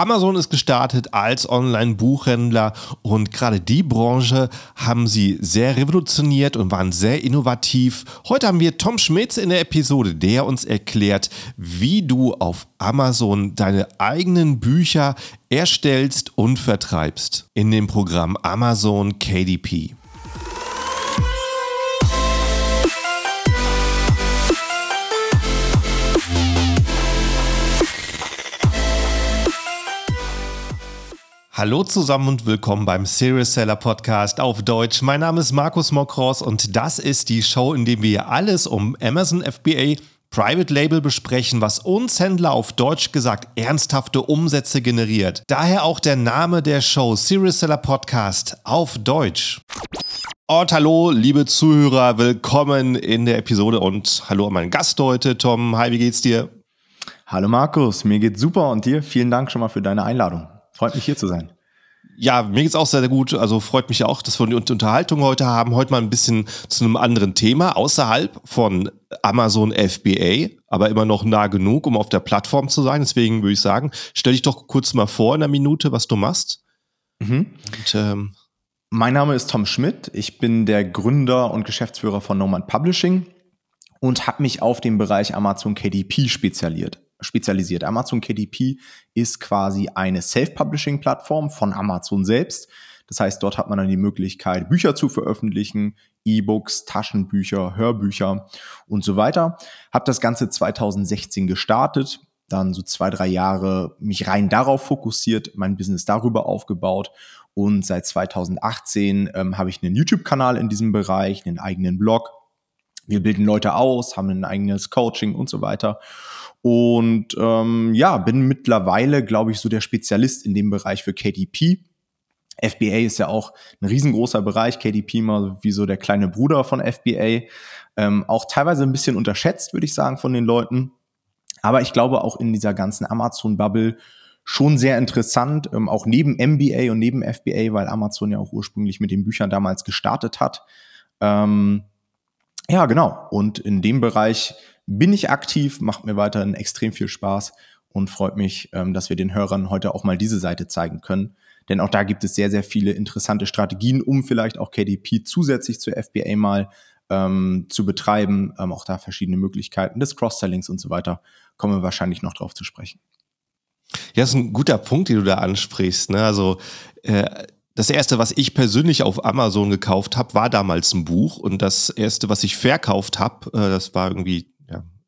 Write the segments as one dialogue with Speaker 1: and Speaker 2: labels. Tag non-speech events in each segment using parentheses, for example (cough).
Speaker 1: Amazon ist gestartet als Online-Buchhändler und gerade die Branche haben sie sehr revolutioniert und waren sehr innovativ. Heute haben wir Tom Schmitz in der Episode, der uns erklärt, wie du auf Amazon deine eigenen Bücher erstellst und vertreibst in dem Programm Amazon KDP. Hallo zusammen und willkommen beim Serious Seller Podcast auf Deutsch. Mein Name ist Markus Mokros und das ist die Show, in der wir alles um Amazon FBA Private Label besprechen, was uns Händler auf Deutsch gesagt ernsthafte Umsätze generiert. Daher auch der Name der Show Serious Seller Podcast auf Deutsch. Und hallo, liebe Zuhörer, willkommen in der Episode und hallo an meinen Gast heute, Tom. Hi, wie geht's dir?
Speaker 2: Hallo Markus, mir geht's super und dir vielen Dank schon mal für deine Einladung. Freut mich hier zu sein.
Speaker 1: Ja, mir geht's auch sehr, sehr gut. Also freut mich auch, dass wir die Unterhaltung heute haben. Heute mal ein bisschen zu einem anderen Thema außerhalb von Amazon FBA, aber immer noch nah genug, um auf der Plattform zu sein. Deswegen würde ich sagen, stell dich doch kurz mal vor in einer Minute, was du machst.
Speaker 2: Mhm. Und, ähm, mein Name ist Tom Schmidt. Ich bin der Gründer und Geschäftsführer von Nomad Publishing und habe mich auf den Bereich Amazon KDP spezialisiert spezialisiert. Amazon KDP ist quasi eine Self-Publishing-Plattform von Amazon selbst. Das heißt, dort hat man dann die Möglichkeit, Bücher zu veröffentlichen, E-Books, Taschenbücher, Hörbücher und so weiter. Hab das Ganze 2016 gestartet, dann so zwei, drei Jahre mich rein darauf fokussiert, mein Business darüber aufgebaut und seit 2018 ähm, habe ich einen YouTube-Kanal in diesem Bereich, einen eigenen Blog. Wir bilden Leute aus, haben ein eigenes Coaching und so weiter. Und ähm, ja, bin mittlerweile, glaube ich, so der Spezialist in dem Bereich für KDP. FBA ist ja auch ein riesengroßer Bereich, KDP mal wie so der kleine Bruder von FBA. Ähm, auch teilweise ein bisschen unterschätzt, würde ich sagen, von den Leuten. Aber ich glaube auch in dieser ganzen Amazon-Bubble schon sehr interessant, ähm, auch neben MBA und neben FBA, weil Amazon ja auch ursprünglich mit den Büchern damals gestartet hat. Ähm, ja, genau. Und in dem Bereich bin ich aktiv, macht mir weiterhin extrem viel Spaß und freut mich, ähm, dass wir den Hörern heute auch mal diese Seite zeigen können. Denn auch da gibt es sehr, sehr viele interessante Strategien, um vielleicht auch KDP zusätzlich zur FBA mal ähm, zu betreiben. Ähm, auch da verschiedene Möglichkeiten des Cross-Sellings und so weiter. Kommen wir wahrscheinlich noch drauf zu sprechen.
Speaker 1: Ja, das ist ein guter Punkt, den du da ansprichst. Ne? Also äh, das erste, was ich persönlich auf Amazon gekauft habe, war damals ein Buch. Und das erste, was ich verkauft habe, äh, das war irgendwie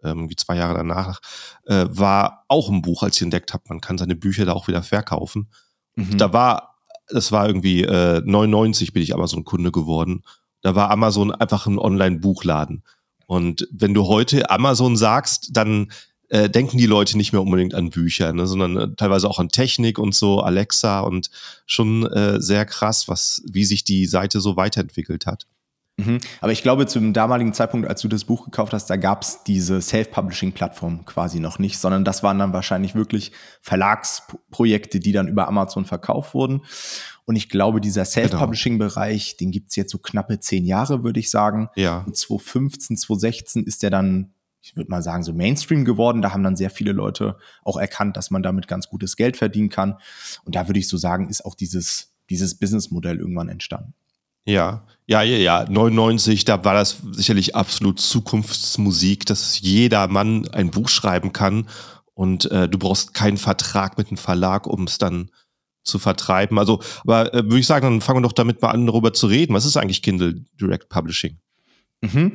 Speaker 1: irgendwie zwei Jahre danach, äh, war auch ein Buch, als ich entdeckt habe, man kann seine Bücher da auch wieder verkaufen. Mhm. Da war, das war irgendwie äh, 99 bin ich Amazon-Kunde geworden. Da war Amazon einfach ein Online-Buchladen. Und wenn du heute Amazon sagst, dann äh, denken die Leute nicht mehr unbedingt an Bücher, ne, sondern äh, teilweise auch an Technik und so, Alexa und schon äh, sehr krass, was, wie sich die Seite so weiterentwickelt hat.
Speaker 2: Mhm. Aber ich glaube, zum damaligen Zeitpunkt, als du das Buch gekauft hast, da gab es diese Self-Publishing-Plattform quasi noch nicht, sondern das waren dann wahrscheinlich wirklich Verlagsprojekte, die dann über Amazon verkauft wurden. Und ich glaube, dieser genau. Self-Publishing-Bereich, den gibt es jetzt so knappe zehn Jahre, würde ich sagen.
Speaker 1: Ja.
Speaker 2: Und 2015, 2016 ist der dann, ich würde mal sagen, so Mainstream geworden. Da haben dann sehr viele Leute auch erkannt, dass man damit ganz gutes Geld verdienen kann. Und da würde ich so sagen, ist auch dieses, dieses Businessmodell irgendwann entstanden.
Speaker 1: Ja, ja, ja, ja. 99, da war das sicherlich absolut Zukunftsmusik, dass jeder Mann ein Buch schreiben kann und äh, du brauchst keinen Vertrag mit einem Verlag, um es dann zu vertreiben. Also, aber äh, würde ich sagen, dann fangen wir doch damit mal an, darüber zu reden. Was ist eigentlich Kindle Direct Publishing?
Speaker 2: Mhm.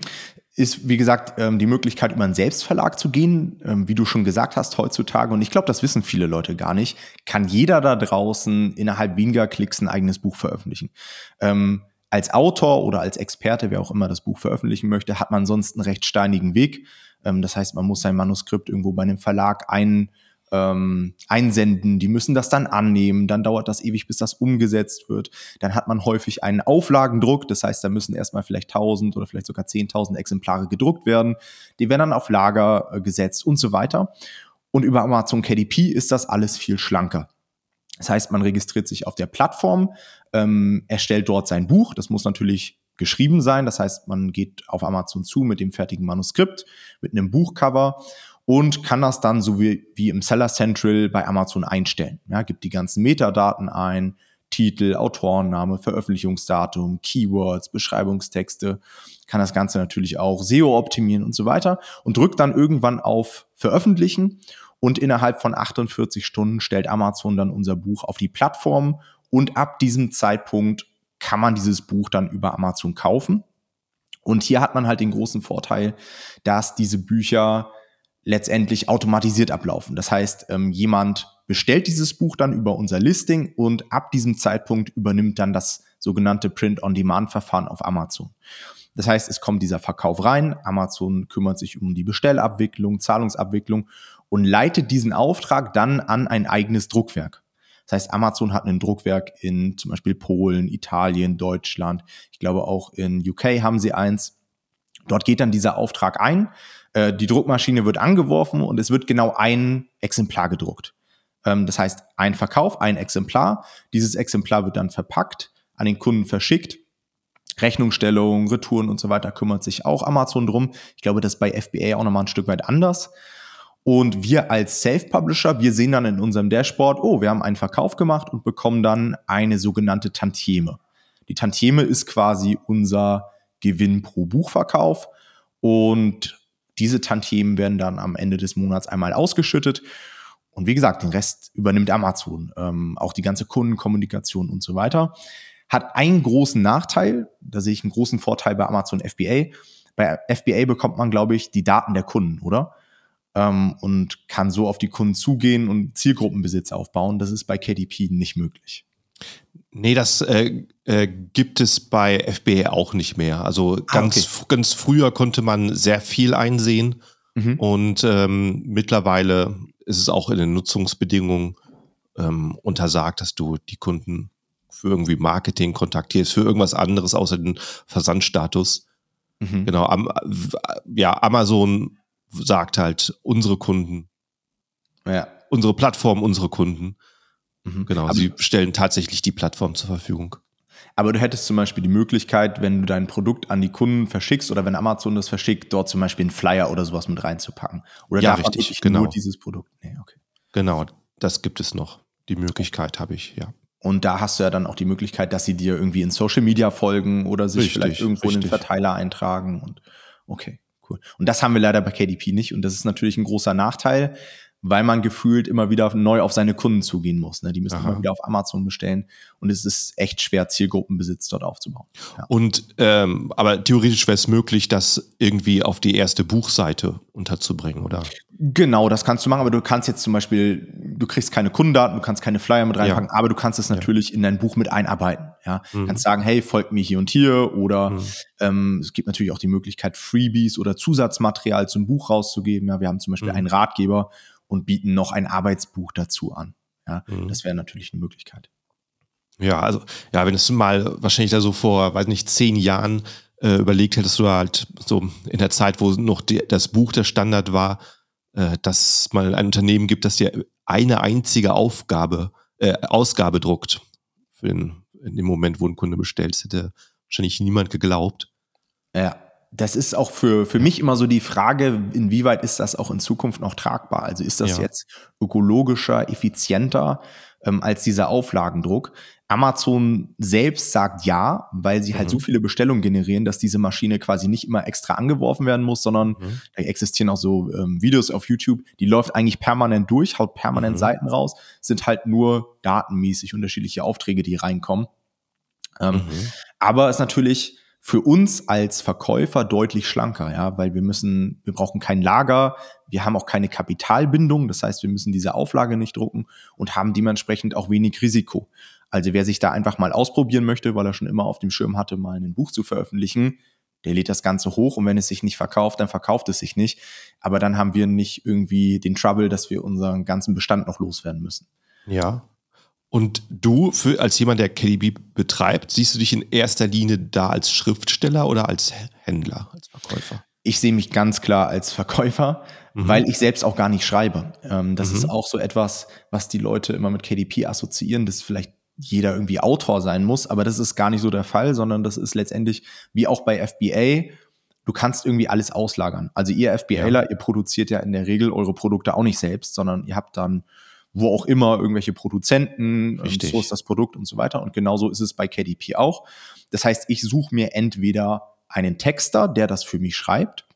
Speaker 2: Ist, wie gesagt, ähm, die Möglichkeit, über einen Selbstverlag zu gehen, ähm, wie du schon gesagt hast, heutzutage, und ich glaube, das wissen viele Leute gar nicht, kann jeder da draußen innerhalb weniger Klicks ein eigenes Buch veröffentlichen. Ähm, als Autor oder als Experte, wer auch immer das Buch veröffentlichen möchte, hat man sonst einen recht steinigen Weg. Das heißt, man muss sein Manuskript irgendwo bei einem Verlag ein, ähm, einsenden, die müssen das dann annehmen, dann dauert das ewig, bis das umgesetzt wird. Dann hat man häufig einen Auflagendruck, das heißt, da müssen erstmal vielleicht 1000 oder vielleicht sogar 10.000 Exemplare gedruckt werden. Die werden dann auf Lager äh, gesetzt und so weiter. Und über Amazon KDP ist das alles viel schlanker. Das heißt, man registriert sich auf der Plattform, ähm, erstellt dort sein Buch. Das muss natürlich geschrieben sein. Das heißt, man geht auf Amazon zu mit dem fertigen Manuskript, mit einem Buchcover und kann das dann so wie, wie im Seller Central bei Amazon einstellen. Ja, gibt die ganzen Metadaten ein, Titel, Autorenname, Veröffentlichungsdatum, Keywords, Beschreibungstexte, kann das Ganze natürlich auch SEO optimieren und so weiter und drückt dann irgendwann auf Veröffentlichen und innerhalb von 48 Stunden stellt Amazon dann unser Buch auf die Plattform und ab diesem Zeitpunkt kann man dieses Buch dann über Amazon kaufen. Und hier hat man halt den großen Vorteil, dass diese Bücher letztendlich automatisiert ablaufen. Das heißt, ähm, jemand bestellt dieses Buch dann über unser Listing und ab diesem Zeitpunkt übernimmt dann das sogenannte Print-on-Demand-Verfahren auf Amazon. Das heißt, es kommt dieser Verkauf rein, Amazon kümmert sich um die Bestellabwicklung, Zahlungsabwicklung und leitet diesen Auftrag dann an ein eigenes Druckwerk. Das heißt, Amazon hat ein Druckwerk in zum Beispiel Polen, Italien, Deutschland. Ich glaube auch in UK haben sie eins. Dort geht dann dieser Auftrag ein. Äh, die Druckmaschine wird angeworfen und es wird genau ein Exemplar gedruckt. Ähm, das heißt, ein Verkauf, ein Exemplar. Dieses Exemplar wird dann verpackt, an den Kunden verschickt. Rechnungsstellung, Retouren und so weiter kümmert sich auch Amazon drum. Ich glaube, das ist bei FBA auch nochmal ein Stück weit anders. Und wir als Self-Publisher, wir sehen dann in unserem Dashboard, oh, wir haben einen Verkauf gemacht und bekommen dann eine sogenannte Tantieme. Die Tantieme ist quasi unser Gewinn pro Buchverkauf und diese Tantiemen werden dann am Ende des Monats einmal ausgeschüttet. Und wie gesagt, den Rest übernimmt Amazon, ähm, auch die ganze Kundenkommunikation und so weiter. Hat einen großen Nachteil, da sehe ich einen großen Vorteil bei Amazon FBA. Bei FBA bekommt man, glaube ich, die Daten der Kunden, oder? ähm, und kann so auf die Kunden zugehen und Zielgruppenbesitz aufbauen. Das ist bei KDP nicht möglich.
Speaker 1: Nee, das äh, äh, gibt es bei FBA auch nicht mehr. Also ganz, ah, okay. ganz früher konnte man sehr viel einsehen mhm. und ähm, mittlerweile ist es auch in den Nutzungsbedingungen ähm, untersagt, dass du die Kunden für irgendwie Marketing kontaktierst, für irgendwas anderes außer den Versandstatus. Mhm. Genau, am, ja, Amazon sagt halt unsere Kunden. Ja. Unsere Plattform, unsere Kunden. Mhm. Genau, aber sie stellen tatsächlich die Plattform zur Verfügung.
Speaker 2: Aber du hättest zum Beispiel die Möglichkeit, wenn du dein Produkt an die Kunden verschickst oder wenn Amazon das verschickt, dort zum Beispiel einen Flyer oder sowas mit reinzupacken. Oder
Speaker 1: ja, richtig, genau. nur
Speaker 2: dieses Produkt?
Speaker 1: Nee, okay. Genau, das gibt es noch. Die Möglichkeit habe ich, ja.
Speaker 2: Und da hast du ja dann auch die Möglichkeit, dass sie dir irgendwie in Social Media folgen oder sich richtig, vielleicht irgendwo richtig. in den Verteiler eintragen. Und okay. Cool. Und das haben wir leider bei KDP nicht. Und das ist natürlich ein großer Nachteil, weil man gefühlt immer wieder neu auf seine Kunden zugehen muss. Ne? Die müssen Aha. immer wieder auf Amazon bestellen und es ist echt schwer, Zielgruppenbesitz dort aufzubauen.
Speaker 1: Ja. Und ähm, aber theoretisch wäre es möglich, das irgendwie auf die erste Buchseite unterzubringen, oder?
Speaker 2: Genau, das kannst du machen, aber du kannst jetzt zum Beispiel, du kriegst keine Kundendaten, du kannst keine Flyer mit reinpacken, ja. aber du kannst es natürlich ja. in dein Buch mit einarbeiten. Ja, mhm. kannst sagen, hey, folgt mir hier und hier oder mhm. ähm, es gibt natürlich auch die Möglichkeit, Freebies oder Zusatzmaterial zum Buch rauszugeben. Ja, wir haben zum Beispiel mhm. einen Ratgeber und bieten noch ein Arbeitsbuch dazu an. Ja, mhm. das wäre natürlich eine Möglichkeit.
Speaker 1: Ja, also, ja, wenn es mal wahrscheinlich da so vor, weiß nicht, zehn Jahren äh, überlegt hättest du halt so in der Zeit, wo noch die, das Buch der Standard war, äh, dass mal ein Unternehmen gibt, das dir eine einzige Aufgabe, äh, Ausgabe druckt. Für den, in dem Moment, wo ein Kunde bestellt, das hätte wahrscheinlich niemand geglaubt.
Speaker 2: Ja das ist auch für, für mich immer so die Frage, inwieweit ist das auch in Zukunft noch tragbar? Also ist das ja. jetzt ökologischer, effizienter ähm, als dieser Auflagendruck? Amazon selbst sagt ja, weil sie halt mhm. so viele Bestellungen generieren, dass diese Maschine quasi nicht immer extra angeworfen werden muss, sondern mhm. da existieren auch so ähm, Videos auf YouTube, die läuft eigentlich permanent durch, haut permanent mhm. Seiten raus, sind halt nur datenmäßig unterschiedliche Aufträge, die reinkommen. Ähm, mhm. aber ist natürlich für uns als Verkäufer deutlich schlanker, ja, weil wir müssen, wir brauchen kein Lager, wir haben auch keine Kapitalbindung, das heißt, wir müssen diese Auflage nicht drucken und haben dementsprechend auch wenig Risiko. Also wer sich da einfach mal ausprobieren möchte, weil er schon immer auf dem Schirm hatte, mal ein Buch zu veröffentlichen, der lädt das Ganze hoch und wenn es sich nicht verkauft, dann verkauft es sich nicht. Aber dann haben wir nicht irgendwie den Trouble, dass wir unseren ganzen Bestand noch loswerden müssen.
Speaker 1: Ja, und du, für, als jemand, der KDB betreibt, siehst du dich in erster Linie da als Schriftsteller oder als Händler, als Verkäufer?
Speaker 2: Ich sehe mich ganz klar als Verkäufer, mhm. weil ich selbst auch gar nicht schreibe. Ähm, das mhm. ist auch so etwas, was die Leute immer mit KDP assoziieren, dass vielleicht jeder irgendwie Autor sein muss, aber das ist gar nicht so der Fall, sondern das ist letztendlich wie auch bei FBA du kannst irgendwie alles auslagern. Also ihr FBAler, ja. ihr produziert ja in der Regel eure Produkte auch nicht selbst, sondern ihr habt dann wo auch immer irgendwelche Produzenten,
Speaker 1: Richtig.
Speaker 2: so ist das Produkt und so weiter. Und genauso ist es bei KDP auch. Das heißt, ich suche mir entweder einen Texter, der das für mich schreibt,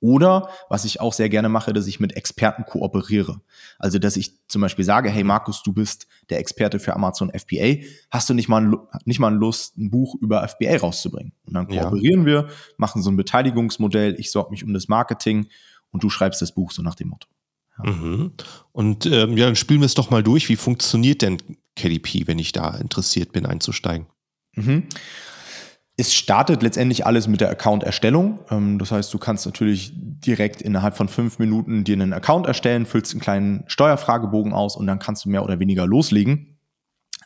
Speaker 2: oder was ich auch sehr gerne mache, dass ich mit Experten kooperiere. Also, dass ich zum Beispiel sage, hey Markus, du bist der Experte für Amazon FBA. Hast du nicht mal, nicht mal Lust, ein Buch über FBA rauszubringen? Und dann kooperieren ja. wir, machen so ein Beteiligungsmodell. Ich sorge mich um das Marketing und du schreibst das Buch so nach dem Motto.
Speaker 1: Mhm. Und ähm, ja, dann spielen wir es doch mal durch. Wie funktioniert denn KDP, wenn ich da interessiert bin, einzusteigen?
Speaker 2: Mhm. Es startet letztendlich alles mit der Account-Erstellung. Ähm, das heißt, du kannst natürlich direkt innerhalb von fünf Minuten dir einen Account erstellen, füllst einen kleinen Steuerfragebogen aus und dann kannst du mehr oder weniger loslegen.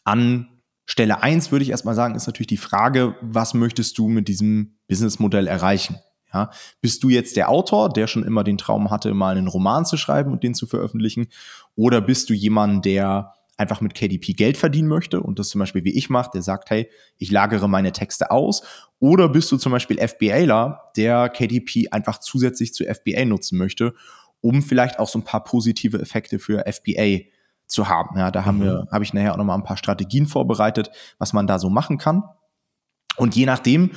Speaker 2: An Stelle eins würde ich erstmal sagen, ist natürlich die Frage, was möchtest du mit diesem Businessmodell erreichen? Ja, bist du jetzt der Autor, der schon immer den Traum hatte, mal einen Roman zu schreiben und den zu veröffentlichen? Oder bist du jemand, der einfach mit KDP Geld verdienen möchte und das zum Beispiel wie ich mache, der sagt, hey, ich lagere meine Texte aus. Oder bist du zum Beispiel FBAler, der KDP einfach zusätzlich zu FBA nutzen möchte, um vielleicht auch so ein paar positive Effekte für FBA zu haben. Ja, da haben mhm. wir, habe ich nachher auch nochmal ein paar Strategien vorbereitet, was man da so machen kann. Und je nachdem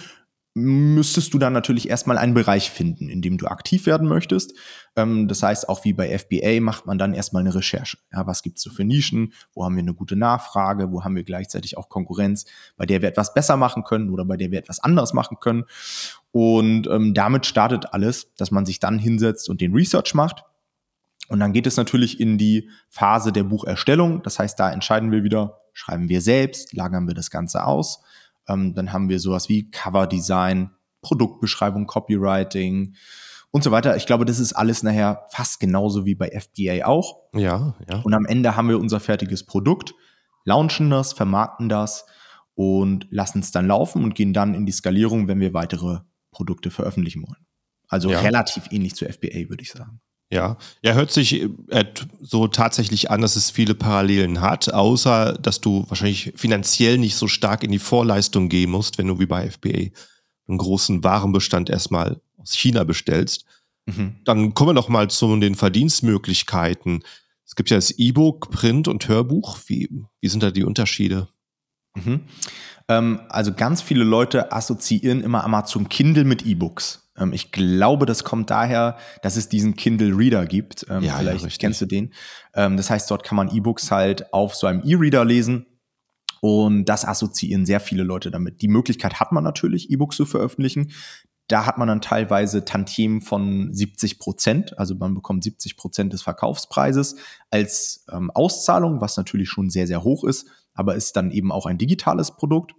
Speaker 2: müsstest du dann natürlich erstmal einen Bereich finden, in dem du aktiv werden möchtest. Ähm, das heißt, auch wie bei FBA macht man dann erstmal eine Recherche. Ja, was gibt's so für Nischen? Wo haben wir eine gute Nachfrage? Wo haben wir gleichzeitig auch Konkurrenz, bei der wir etwas besser machen können oder bei der wir etwas anders machen können? Und ähm, damit startet alles, dass man sich dann hinsetzt und den Research macht. Und dann geht es natürlich in die Phase der Bucherstellung. Das heißt, da entscheiden wir wieder, schreiben wir selbst, lagern wir das Ganze aus ähm, dann haben wir sowas wie Coverdesign, Produktbeschreibung, Copywriting und so weiter. Ich glaube, das ist alles nachher fast genauso wie bei FBA auch.
Speaker 1: Ja, ja.
Speaker 2: Und am Ende haben wir unser fertiges Produkt, launchen das, vermarkten das und lassen es dann laufen und gehen dann in die Skalierung, wenn wir weitere Produkte veröffentlichen wollen. Also ja. relativ ähnlich zu FBA, würde ich sagen.
Speaker 1: Ja, ja, hört sich äh, so tatsächlich an, dass es viele Parallelen hat, außer dass du wahrscheinlich finanziell nicht so stark in die Vorleistung gehen musst, wenn du wie bei FBA einen großen Warenbestand erstmal aus China bestellst. Mhm. Dann kommen wir noch mal zu den Verdienstmöglichkeiten. Es gibt ja das E-Book, Print und Hörbuch. Wie, wie sind da die Unterschiede?
Speaker 2: Mhm. Ähm, also ganz viele Leute assoziieren immer Amazon Kindle mit E-Books. Ähm, ich glaube, das kommt daher, dass es diesen Kindle Reader gibt. Ähm, ja, vielleicht ja, kennst du den. Ähm, das heißt, dort kann man E-Books halt auf so einem E-Reader lesen. Und das assoziieren sehr viele Leute damit. Die Möglichkeit hat man natürlich, E-Books zu veröffentlichen. Da hat man dann teilweise Tantiemen von 70 Prozent, also man bekommt 70 Prozent des Verkaufspreises als ähm, Auszahlung, was natürlich schon sehr, sehr hoch ist, aber ist dann eben auch ein digitales Produkt.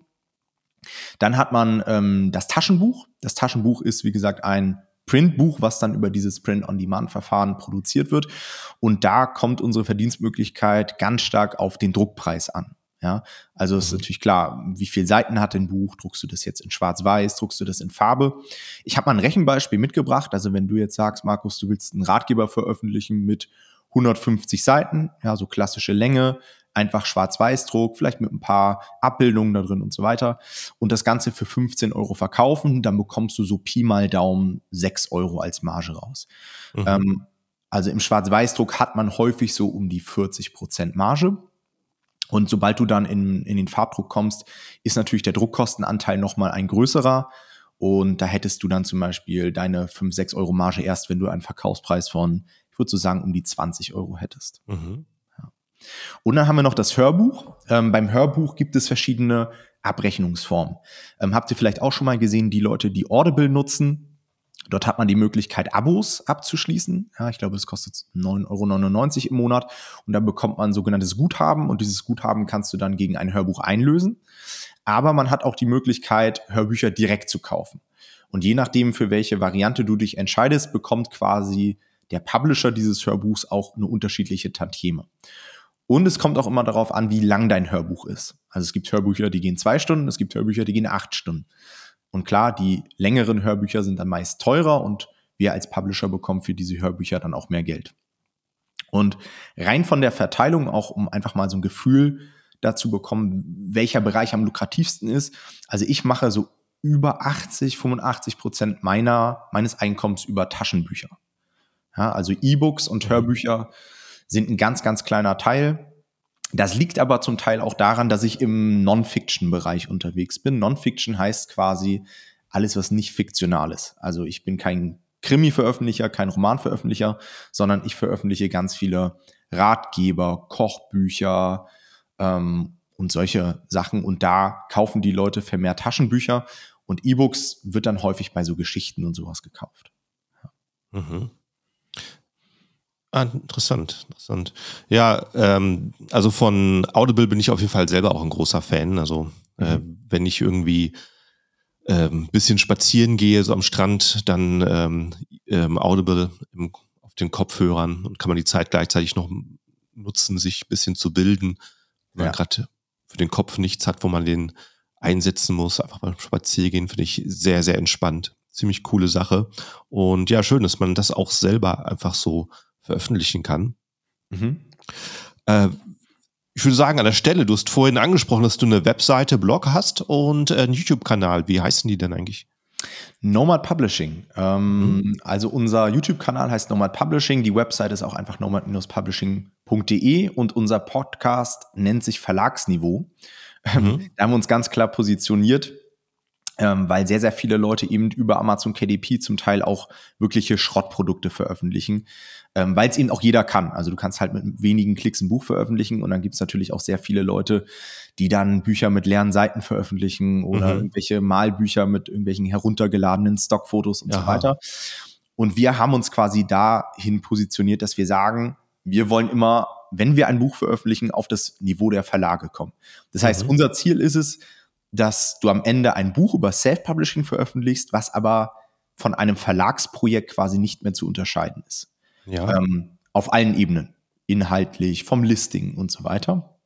Speaker 2: Dann hat man ähm, das Taschenbuch. Das Taschenbuch ist, wie gesagt, ein Printbuch, was dann über dieses Print-on-Demand-Verfahren produziert wird. Und da kommt unsere Verdienstmöglichkeit ganz stark auf den Druckpreis an. Ja, also ist mhm. natürlich klar, wie viele Seiten hat ein Buch? Druckst du das jetzt in Schwarz-Weiß? Druckst du das in Farbe? Ich habe mal ein Rechenbeispiel mitgebracht. Also wenn du jetzt sagst, Markus, du willst einen Ratgeber veröffentlichen mit 150 Seiten, ja, so klassische Länge, einfach Schwarz-Weiß-Druck, vielleicht mit ein paar Abbildungen da drin und so weiter. Und das Ganze für 15 Euro verkaufen, dann bekommst du so Pi mal Daumen 6 Euro als Marge raus. Mhm. Ähm, also im Schwarz-Weiß-Druck hat man häufig so um die 40 Prozent Marge. Und sobald du dann in, in den Farbdruck kommst, ist natürlich der Druckkostenanteil nochmal ein größerer. Und da hättest du dann zum Beispiel deine 5, 6 Euro Marge erst, wenn du einen Verkaufspreis von, ich würde so sagen, um die 20 Euro hättest. Mhm. Und dann haben wir noch das Hörbuch. Ähm, beim Hörbuch gibt es verschiedene Abrechnungsformen. Ähm, habt ihr vielleicht auch schon mal gesehen, die Leute, die Audible nutzen, Dort hat man die Möglichkeit, Abos abzuschließen. Ja, ich glaube, das kostet 9,99 Euro im Monat. Und dann bekommt man sogenanntes Guthaben. Und dieses Guthaben kannst du dann gegen ein Hörbuch einlösen. Aber man hat auch die Möglichkeit, Hörbücher direkt zu kaufen. Und je nachdem, für welche Variante du dich entscheidest, bekommt quasi der Publisher dieses Hörbuchs auch eine unterschiedliche Tantieme. Und es kommt auch immer darauf an, wie lang dein Hörbuch ist. Also es gibt Hörbücher, die gehen zwei Stunden, es gibt Hörbücher, die gehen acht Stunden. Und klar, die längeren Hörbücher sind dann meist teurer und wir als Publisher bekommen für diese Hörbücher dann auch mehr Geld. Und rein von der Verteilung, auch um einfach mal so ein Gefühl dazu bekommen, welcher Bereich am lukrativsten ist. Also ich mache so über 80, 85 Prozent meiner, meines Einkommens über Taschenbücher. Ja, also E-Books und Hörbücher sind ein ganz, ganz kleiner Teil. Das liegt aber zum Teil auch daran, dass ich im Non-Fiction-Bereich unterwegs bin. Non-Fiction heißt quasi alles, was nicht fiktional ist. Also ich bin kein Krimi-Veröffentlicher, kein Roman-Veröffentlicher, sondern ich veröffentliche ganz viele Ratgeber, Kochbücher ähm, und solche Sachen. Und da kaufen die Leute vermehrt Taschenbücher und E-Books wird dann häufig bei so Geschichten und sowas gekauft.
Speaker 1: Mhm. Ah, interessant, interessant. Ja, ähm, also von Audible bin ich auf jeden Fall selber auch ein großer Fan. Also äh, mhm. äh, wenn ich irgendwie ähm, bisschen spazieren gehe, so am Strand, dann ähm, ähm, Audible im, auf den Kopfhörern und kann man die Zeit gleichzeitig noch nutzen, sich ein bisschen zu bilden. Wenn ja. man gerade für den Kopf nichts hat, wo man den einsetzen muss, einfach beim Spaziergehen, finde ich sehr, sehr entspannt. Ziemlich coole Sache. Und ja, schön, dass man das auch selber einfach so veröffentlichen kann. Mhm. Äh, ich würde sagen, an der Stelle, du hast vorhin angesprochen, dass du eine Webseite, Blog hast und einen YouTube-Kanal. Wie heißen die denn eigentlich?
Speaker 2: Nomad Publishing. Ähm, mhm. Also unser YouTube-Kanal heißt Nomad Publishing. Die Website ist auch einfach nomad-publishing.de und unser Podcast nennt sich Verlagsniveau. Mhm. (laughs) Da haben wir uns ganz klar positioniert weil sehr, sehr viele Leute eben über Amazon KDP zum Teil auch wirkliche Schrottprodukte veröffentlichen, ähm, weil es eben auch jeder kann. Also du kannst halt mit wenigen Klicks ein Buch veröffentlichen und dann gibt es natürlich auch sehr viele Leute, die dann Bücher mit leeren Seiten veröffentlichen oder mhm. irgendwelche Malbücher mit irgendwelchen heruntergeladenen Stockfotos und Aha. so weiter. Und wir haben uns quasi dahin positioniert, dass wir sagen, wir wollen immer, wenn wir ein Buch veröffentlichen, auf das Niveau der Verlage kommen. Das heißt, mhm. unser Ziel ist es, dass du am Ende ein Buch über Self-Publishing veröffentlichst, was aber von einem Verlagsprojekt quasi nicht mehr zu unterscheiden ist. Ja. Ähm, auf allen Ebenen. Inhaltlich, vom Listing und so weiter.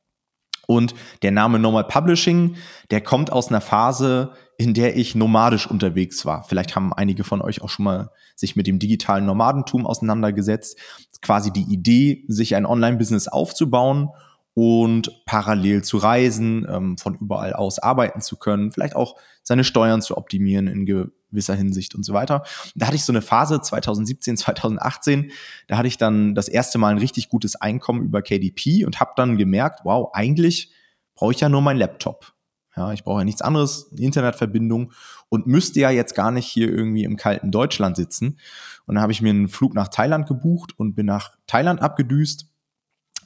Speaker 2: Und der Name Normal Publishing, der kommt aus einer Phase, in der ich nomadisch unterwegs war. Vielleicht haben einige von euch auch schon mal sich mit dem digitalen Nomadentum auseinandergesetzt. Quasi die Idee, sich ein Online-Business aufzubauen und parallel zu reisen, ähm, von überall aus arbeiten zu können, vielleicht auch seine Steuern zu optimieren in gewisser Hinsicht und so weiter. Da hatte ich so eine Phase 2017, 2018, da hatte ich dann das erste Mal ein richtig gutes Einkommen über KDP und habe dann gemerkt, wow, eigentlich brauche ich ja nur meinen Laptop. Ja, ich brauche ja nichts anderes, Internetverbindung und müsste ja jetzt gar nicht hier irgendwie im kalten Deutschland sitzen. Und dann habe ich mir einen Flug nach Thailand gebucht und bin nach Thailand abgedüst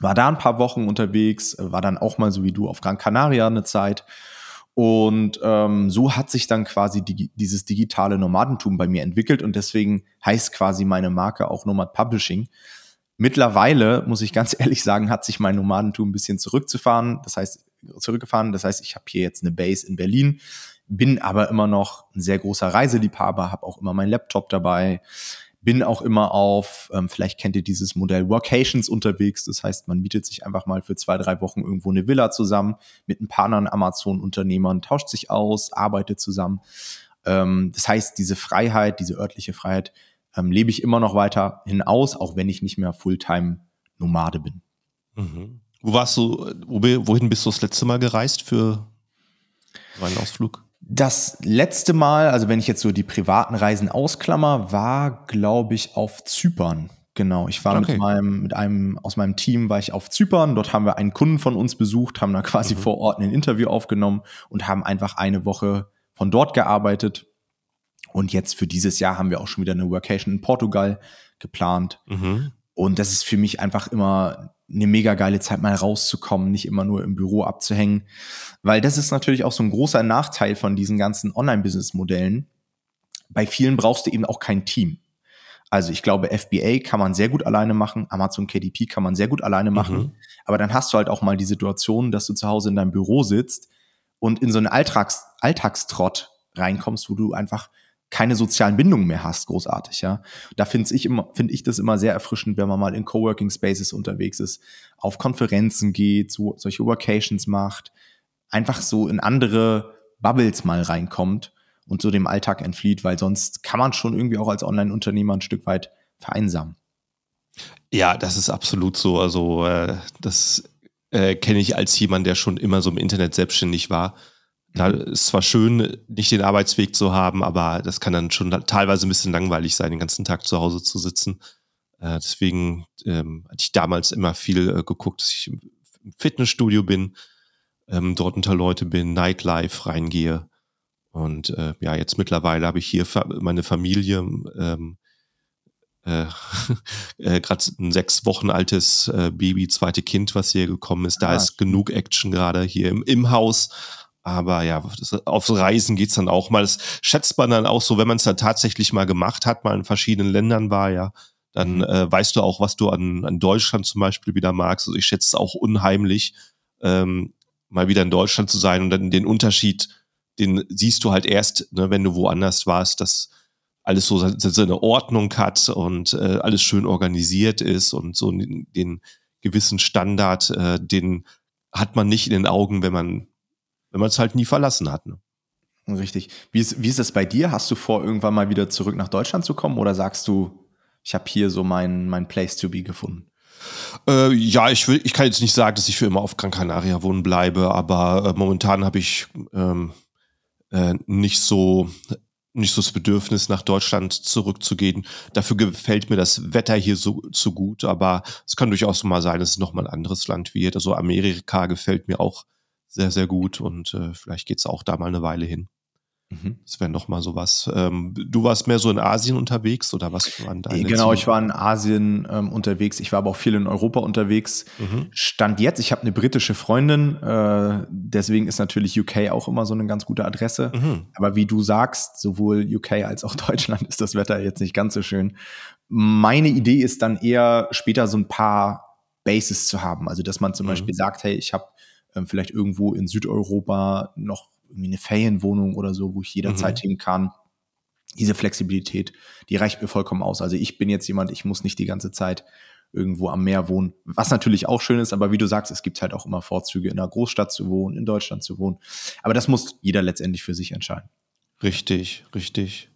Speaker 2: war da ein paar Wochen unterwegs, war dann auch mal so wie du auf Gran Canaria eine Zeit. Und ähm, so hat sich dann quasi die, dieses digitale Nomadentum bei mir entwickelt und deswegen heißt quasi meine Marke auch Nomad Publishing. Mittlerweile, muss ich ganz (laughs) ehrlich sagen, hat sich mein Nomadentum ein bisschen zurückzufahren. Das heißt, zurückgefahren. Das heißt, ich habe hier jetzt eine Base in Berlin, bin aber immer noch ein sehr großer Reiseliebhaber, habe auch immer meinen Laptop dabei bin auch immer auf, ähm, vielleicht kennt ihr dieses Modell Workations unterwegs. Das heißt, man mietet sich einfach mal für zwei, drei Wochen irgendwo eine Villa zusammen mit ein paar anderen Amazon-Unternehmern, tauscht sich aus, arbeitet zusammen. Ähm, das heißt, diese Freiheit, diese örtliche Freiheit, ähm, lebe ich immer noch weiter hinaus, auch wenn ich nicht mehr Fulltime-Nomade bin.
Speaker 1: Mhm. Wo warst du, wohin bist du das letzte Mal gereist für einen Ausflug?
Speaker 2: Das letzte Mal, also wenn ich jetzt so die privaten Reisen ausklammer, war, glaube ich, auf Zypern. Genau, ich war okay. mit meinem, mit einem aus meinem Team war ich auf Zypern. Dort haben wir einen Kunden von uns besucht, haben da quasi mhm. vor Ort ein Interview aufgenommen und haben einfach eine Woche von dort gearbeitet. Und jetzt für dieses Jahr haben wir auch schon wieder eine Workation in Portugal geplant. Mhm. Und das ist für mich einfach immer eine mega geile Zeit, mal rauszukommen, nicht immer nur im Büro abzuhängen. Weil das ist natürlich auch so ein großer Nachteil von diesen ganzen Online-Business-Modellen. Bei vielen brauchst du eben auch kein Team. Also ich glaube, FBA kann man sehr gut alleine machen, Amazon KDP kann man sehr gut alleine machen, mhm. aber dann hast du halt auch mal die Situation, dass du zu Hause in deinem Büro sitzt und in so einen Alltags Alltagstrott reinkommst, wo du einfach keine sozialen Bindungen mehr hast, großartig, ja. Da finde ich immer, finde ich das immer sehr erfrischend, wenn man mal in Coworking Spaces unterwegs ist, auf Konferenzen geht, so, solche Workations macht, einfach so in andere Bubbles mal reinkommt und so dem Alltag entflieht, weil sonst kann man schon irgendwie auch als Online-Unternehmer ein Stück weit vereinsamen.
Speaker 1: Ja, das ist absolut so. Also, äh, das äh, kenne ich als jemand, der schon immer so im Internet selbstständig war Da ist zwar schön, nicht den Arbeitsweg zu haben, aber das kann dann schon teilweise ein bisschen langweilig sein, den ganzen Tag zu Hause zu sitzen. Äh, deswegen ähm, hatte ich damals immer viel äh, geguckt, dass ich im Fitnessstudio bin, ähm, dort unter Leute bin, Nightlife reingehe. Und äh, ja, jetzt mittlerweile habe ich hier meine Familie, ähm, äh, (laughs) äh, gerade ein sechs Wochen altes äh, Baby, zweite Kind, was hier gekommen ist. Da ah, ist genug Action gerade hier im, im Haus. Aber ja, aufs Reisen geht's dann auch mal. Das schätzt man dann auch so, wenn man es dann tatsächlich mal gemacht hat, mal in verschiedenen Ländern war, ja, dann mhm. äh, weißt du auch, was du an, an Deutschland zum Beispiel wieder magst. Also ich schätze es auch unheimlich, ähm, mal wieder in Deutschland zu sein und dann den Unterschied, den siehst du halt erst, ne, wenn du woanders warst, dass alles so seine Ordnung hat und äh, alles schön organisiert ist und so den, den gewissen Standard, äh, den hat man nicht in den Augen, wenn man wenn man es halt nie verlassen hat. Ne?
Speaker 2: Richtig. Wie ist, wie ist es bei dir? Hast du vor, irgendwann mal wieder zurück nach Deutschland zu kommen oder sagst du, ich habe hier so mein, mein Place to be gefunden?
Speaker 1: Äh, ja, ich will, ich kann jetzt nicht sagen, dass ich für immer auf Gran Canaria wohnen bleibe, aber äh, momentan habe ich ähm, äh, nicht so nicht so das Bedürfnis, nach Deutschland zurückzugehen. Dafür gefällt mir das Wetter hier so, so gut, aber es kann durchaus mal sein, dass es nochmal ein anderes Land wird. Also Amerika gefällt mir auch sehr, sehr gut und äh, vielleicht geht's auch da mal eine Weile hin. Mhm. Das wäre noch mal sowas. Ähm, du warst mehr so in Asien unterwegs oder was
Speaker 2: waren deine Genau, Ziele? ich war in Asien ähm, unterwegs. Ich war aber auch viel in Europa unterwegs. Mhm. Stand jetzt, ich habe eine britische Freundin, äh, deswegen ist natürlich UK auch immer so eine ganz gute Adresse. Mhm. Aber wie du sagst, sowohl UK als auch (laughs) Deutschland ist das Wetter jetzt nicht ganz so schön. Meine Idee ist dann eher später so ein paar Bases zu haben. Also, dass man zum mhm. Beispiel sagt, hey, ich habe ähm, vielleicht irgendwo in Südeuropa noch irgendwie eine Ferienwohnung oder so, wo ich jederzeit mhm. hin kann. Diese Flexibilität, die reicht mir vollkommen aus. Also ich bin jetzt jemand, ich muss nicht die ganze Zeit irgendwo am Meer wohnen, was natürlich auch schön ist, aber wie du sagst, es gibt halt auch immer Vorzüge, in einer Großstadt zu wohnen, in Deutschland zu wohnen. Aber das muss jeder letztendlich für sich entscheiden.
Speaker 1: Richtig, richtig.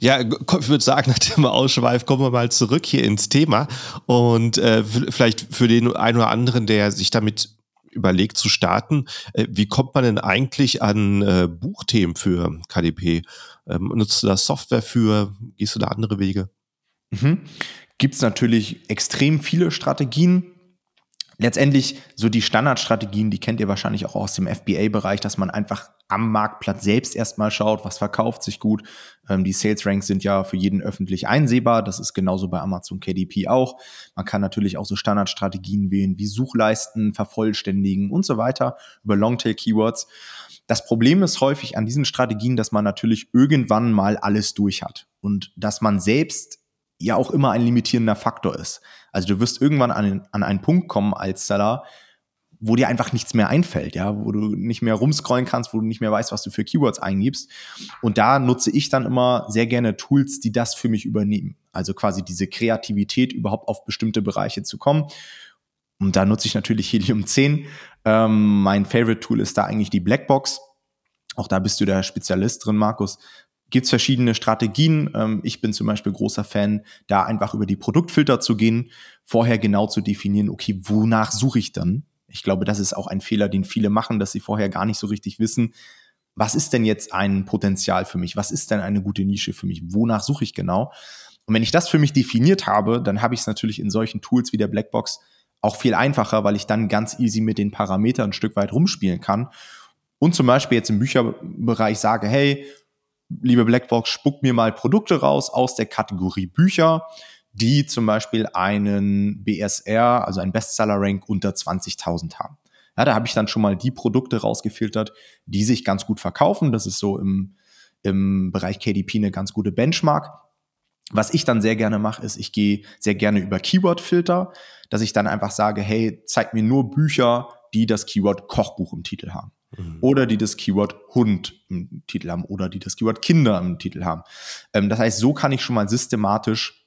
Speaker 1: Ja, ich würde sagen, (laughs) nach dem Ausschweif kommen wir mal zurück hier ins Thema und äh, vielleicht für den einen oder anderen, der sich damit überlegt zu starten. Äh, wie kommt man denn eigentlich an äh, Buchthemen für KDP? Ähm, nutzt du da Software für? Gehst du da andere Wege?
Speaker 2: Mhm. Gibt es natürlich extrem viele Strategien letztendlich so die Standardstrategien, die kennt ihr wahrscheinlich auch aus dem FBA-Bereich, dass man einfach am Marktplatz selbst erstmal schaut, was verkauft sich gut. Ähm, die Sales Ranks sind ja für jeden öffentlich einsehbar. Das ist genauso bei Amazon KDP auch. Man kann natürlich auch so Standardstrategien wählen, wie Suchleisten vervollständigen und so weiter über Longtail Keywords. Das Problem ist häufig an diesen Strategien, dass man natürlich irgendwann mal alles durch hat und dass man selbst ja auch immer ein limitierender Faktor ist. Also du wirst irgendwann an, an einen Punkt kommen als Seller, wo dir einfach nichts mehr einfällt, ja, wo du nicht mehr rumscrollen kannst, wo du nicht mehr weißt, was du für Keywords eingibst. Und da nutze ich dann immer sehr gerne Tools, die das für mich übernehmen. Also quasi diese Kreativität überhaupt auf bestimmte Bereiche zu kommen. Und da nutze ich natürlich Helium 10. Ähm, mein Favorite Tool ist da eigentlich die Blackbox. Auch da bist du der Spezialist drin, Markus gibt es verschiedene Strategien. Ähm, ich bin zum Beispiel großer Fan, da einfach über die Produktfilter zu gehen, vorher genau zu definieren, okay, wonach suche ich dann? Ich glaube, das ist auch ein Fehler, den viele machen, dass sie vorher gar nicht so richtig wissen, was ist denn jetzt ein Potenzial für mich? Was ist denn eine gute Nische für mich? Wonach suche ich genau? Und wenn ich das für mich definiert habe, dann habe ich es natürlich in solchen Tools wie der Blackbox auch viel einfacher, weil ich dann ganz easy mit den Parametern ein Stück weit rumspielen kann. Und zum Beispiel jetzt im Bücherbereich sage, hey, liebe Blackbox, spuck mir mal Produkte raus aus der Kategorie Bücher, die zum Beispiel einen BSR, also einen Bestseller-Rank unter 20.000 haben. Ja, da habe ich dann schon mal die Produkte rausgefiltert, die sich ganz gut verkaufen. Das ist so im, im Bereich KDP eine ganz gute Benchmark. Was ich dann sehr gerne mache, ist, ich gehe sehr gerne über Keyword-Filter, dass ich dann einfach sage, hey, zeig mir nur Bücher, die das Keyword Kochbuch im Titel haben. Mhm. Oder die das Keyword Hund im Titel haben oder die das Keyword Kinder im Titel haben. Ähm, das heißt, so kann ich schon mal systematisch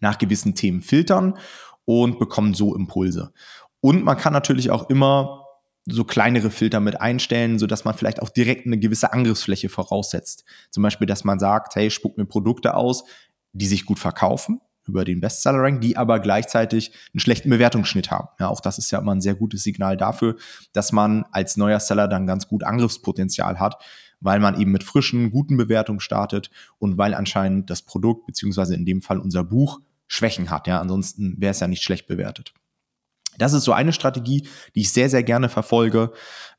Speaker 2: nach gewissen Themen filtern und bekomme so Impulse. Und man kann natürlich auch immer so kleinere Filter mit einstellen, so dass man vielleicht auch direkt eine gewisse Angriffsfläche voraussetzt. Zum Beispiel, dass man sagt, hey, spuck mir Produkte aus, die sich gut verkaufen, über den Bestseller-Rank, die aber gleichzeitig einen schlechten Bewertungsschnitt haben. Ja, auch das ist ja immer ein sehr gutes Signal dafür, dass man als neuer Seller dann ganz gut Angriffspotenzial hat, weil man eben mit frischen, guten Bewertungen startet und weil anscheinend das Produkt, beziehungsweise in dem Fall unser Buch, Schwächen hat. Ja, ansonsten wäre es ja nicht schlecht bewertet. Das ist so eine Strategie, die ich sehr, sehr gerne verfolge.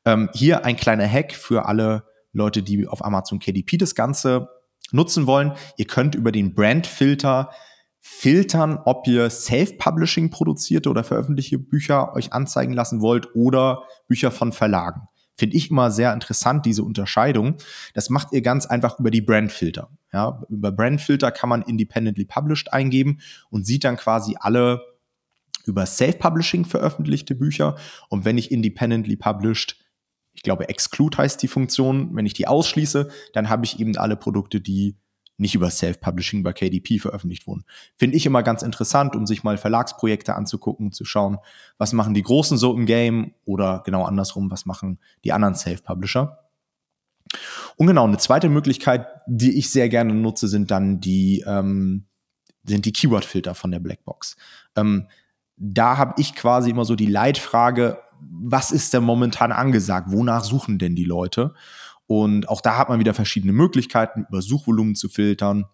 Speaker 2: Ähm, hier ein kleiner Hack für alle Leute, die auf Amazon KDP das Ganze nutzen wollen. Ihr könnt über den Brandfilter filtern, ob ihr Self-Publishing produzierte oder veröffentlichte Bücher euch anzeigen lassen wollt oder Bücher von Verlagen. Finde ich immer sehr interessant, diese Unterscheidung. Das macht ihr ganz einfach über die Brandfilter. Ja, über Brandfilter kann man independently published eingeben und sieht dann quasi alle über Self-Publishing veröffentlichte Bücher. Und wenn ich independently published ich glaube, Exclude heißt die Funktion. Wenn ich die ausschließe, dann habe ich eben alle Produkte, die nicht über Self-Publishing bei KDP veröffentlicht wurden. Finde ich immer ganz interessant, um sich mal Verlagsprojekte anzugucken, zu schauen, was machen die Großen so im Game oder genau andersrum, was machen die anderen Self-Publisher. Und genau, eine zweite Möglichkeit, die ich sehr gerne nutze, sind dann die, ähm, sind die Keyword-Filter von der Blackbox. Ähm, da habe ich quasi immer so die Leitfrage, was ist denn momentan angesagt? Wonach suchen denn die Leute? Und auch da hat man wieder verschiedene Möglichkeiten, über Suchvolumen zu filtern.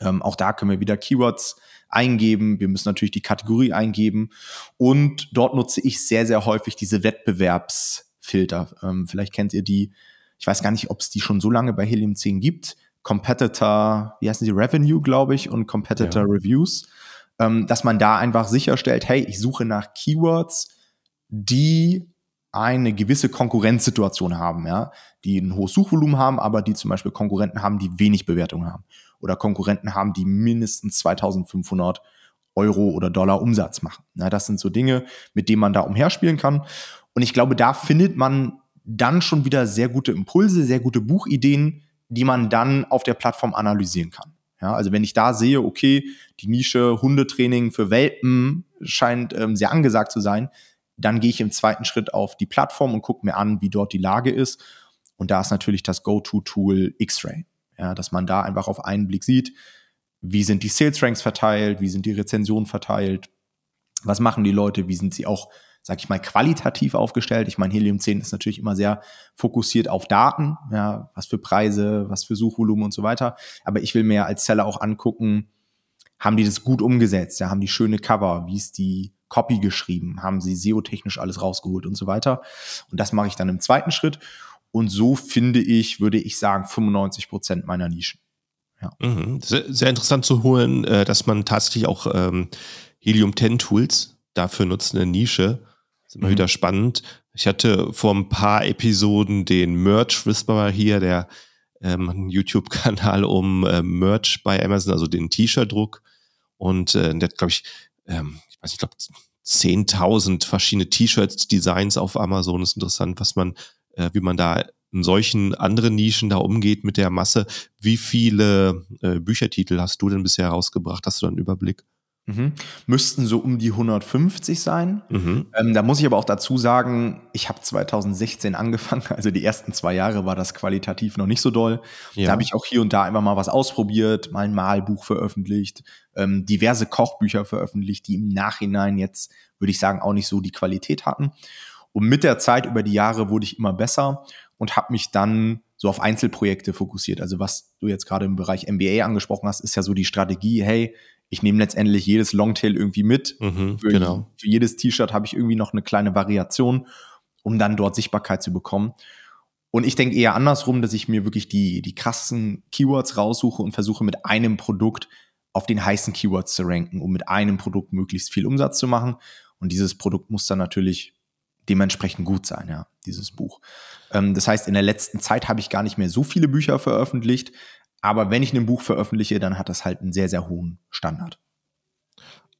Speaker 2: Ähm, auch da können wir wieder Keywords eingeben. Wir müssen natürlich die Kategorie eingeben. Und dort nutze ich sehr, sehr häufig diese Wettbewerbsfilter. Ähm, vielleicht kennt ihr die. Ich weiß gar nicht, ob es die schon so lange bei Helium 10 gibt. Competitor, wie heißen die? Revenue, glaube ich, und Competitor ja. Reviews. Ähm, dass man da einfach sicherstellt, hey, ich suche nach Keywords, die eine gewisse Konkurrenzsituation haben, ja, die ein hohes Suchvolumen haben, aber die zum Beispiel Konkurrenten haben, die wenig Bewertung haben oder Konkurrenten haben, die mindestens 2500 Euro oder Dollar Umsatz machen. Ja, das sind so Dinge, mit denen man da umherspielen kann. Und ich glaube, da findet man dann schon wieder sehr gute Impulse, sehr gute Buchideen, die man dann auf der Plattform analysieren kann. Ja, also wenn ich da sehe, okay, die Nische Hundetraining für Welpen scheint ähm, sehr angesagt zu sein, dann gehe ich im zweiten Schritt auf die Plattform und gucke mir an, wie dort die Lage ist. Und da ist natürlich das Go-To-Tool X-Ray. Ja, dass man da einfach auf einen Blick sieht, wie sind die Sales Ranks verteilt, wie sind die Rezensionen verteilt, was machen die Leute, wie sind sie auch, sag ich mal, qualitativ aufgestellt. Ich meine, Helium 10 ist natürlich immer sehr fokussiert auf Daten, ja, was für Preise, was für Suchvolumen und so weiter. Aber ich will mir als Seller auch angucken, haben die das gut umgesetzt, ja, haben die schöne Cover, wie ist die Copy geschrieben, haben sie SEO-technisch alles rausgeholt und so weiter. Und das mache ich dann im zweiten Schritt. Und so finde ich, würde ich sagen, 95 Prozent meiner Nischen.
Speaker 1: Ja. Mhm. Sehr, sehr, interessant zu holen, äh, dass man tatsächlich auch ähm, Helium 10 Tools dafür nutzt, eine Nische. Das ist immer mhm. wieder spannend. Ich hatte vor ein paar Episoden den Merch Whisperer hier, der ähm, YouTube-Kanal um äh, Merch bei Amazon, also den T-Shirt-Druck. Und äh, der hat, glaube ich, ähm, weiß ich glaube, 10.000 verschiedene T-Shirts, Designs auf Amazon. Ist interessant, was man, äh, wie man da in solchen anderen Nischen da umgeht mit der Masse. Wie viele äh, Büchertitel hast du denn bisher herausgebracht? Hast du da einen Überblick?
Speaker 2: Mhm. Müssten so um die 150 sein. Mhm. Ähm, da muss ich aber auch dazu sagen, ich habe 2016 angefangen, also die ersten zwei Jahre war das qualitativ noch nicht so doll. Ja. Da habe ich auch hier und da immer mal was ausprobiert, mal ein Malbuch veröffentlicht, ähm, diverse Kochbücher veröffentlicht, die im Nachhinein jetzt, würde ich sagen, auch nicht so die Qualität hatten. Und mit der Zeit über die Jahre wurde ich immer besser und habe mich dann so auf Einzelprojekte fokussiert. Also was du jetzt gerade im Bereich MBA angesprochen hast, ist ja so die Strategie, hey, ich nehme letztendlich jedes Longtail irgendwie mit. Mhm, für, genau. für jedes T-Shirt habe ich irgendwie noch eine kleine Variation, um dann dort Sichtbarkeit zu bekommen. Und ich denke eher andersrum, dass ich mir wirklich die, die krassen Keywords raussuche und versuche mit einem Produkt auf den heißen Keywords zu ranken, um mit einem Produkt möglichst viel Umsatz zu machen. Und dieses Produkt muss dann natürlich dementsprechend gut sein, ja, dieses Buch. Ähm, das heißt, in der letzten Zeit habe ich gar nicht mehr so viele Bücher veröffentlicht, aber wenn ich ein Buch veröffentliche, dann hat das halt einen sehr, sehr hohen Standard.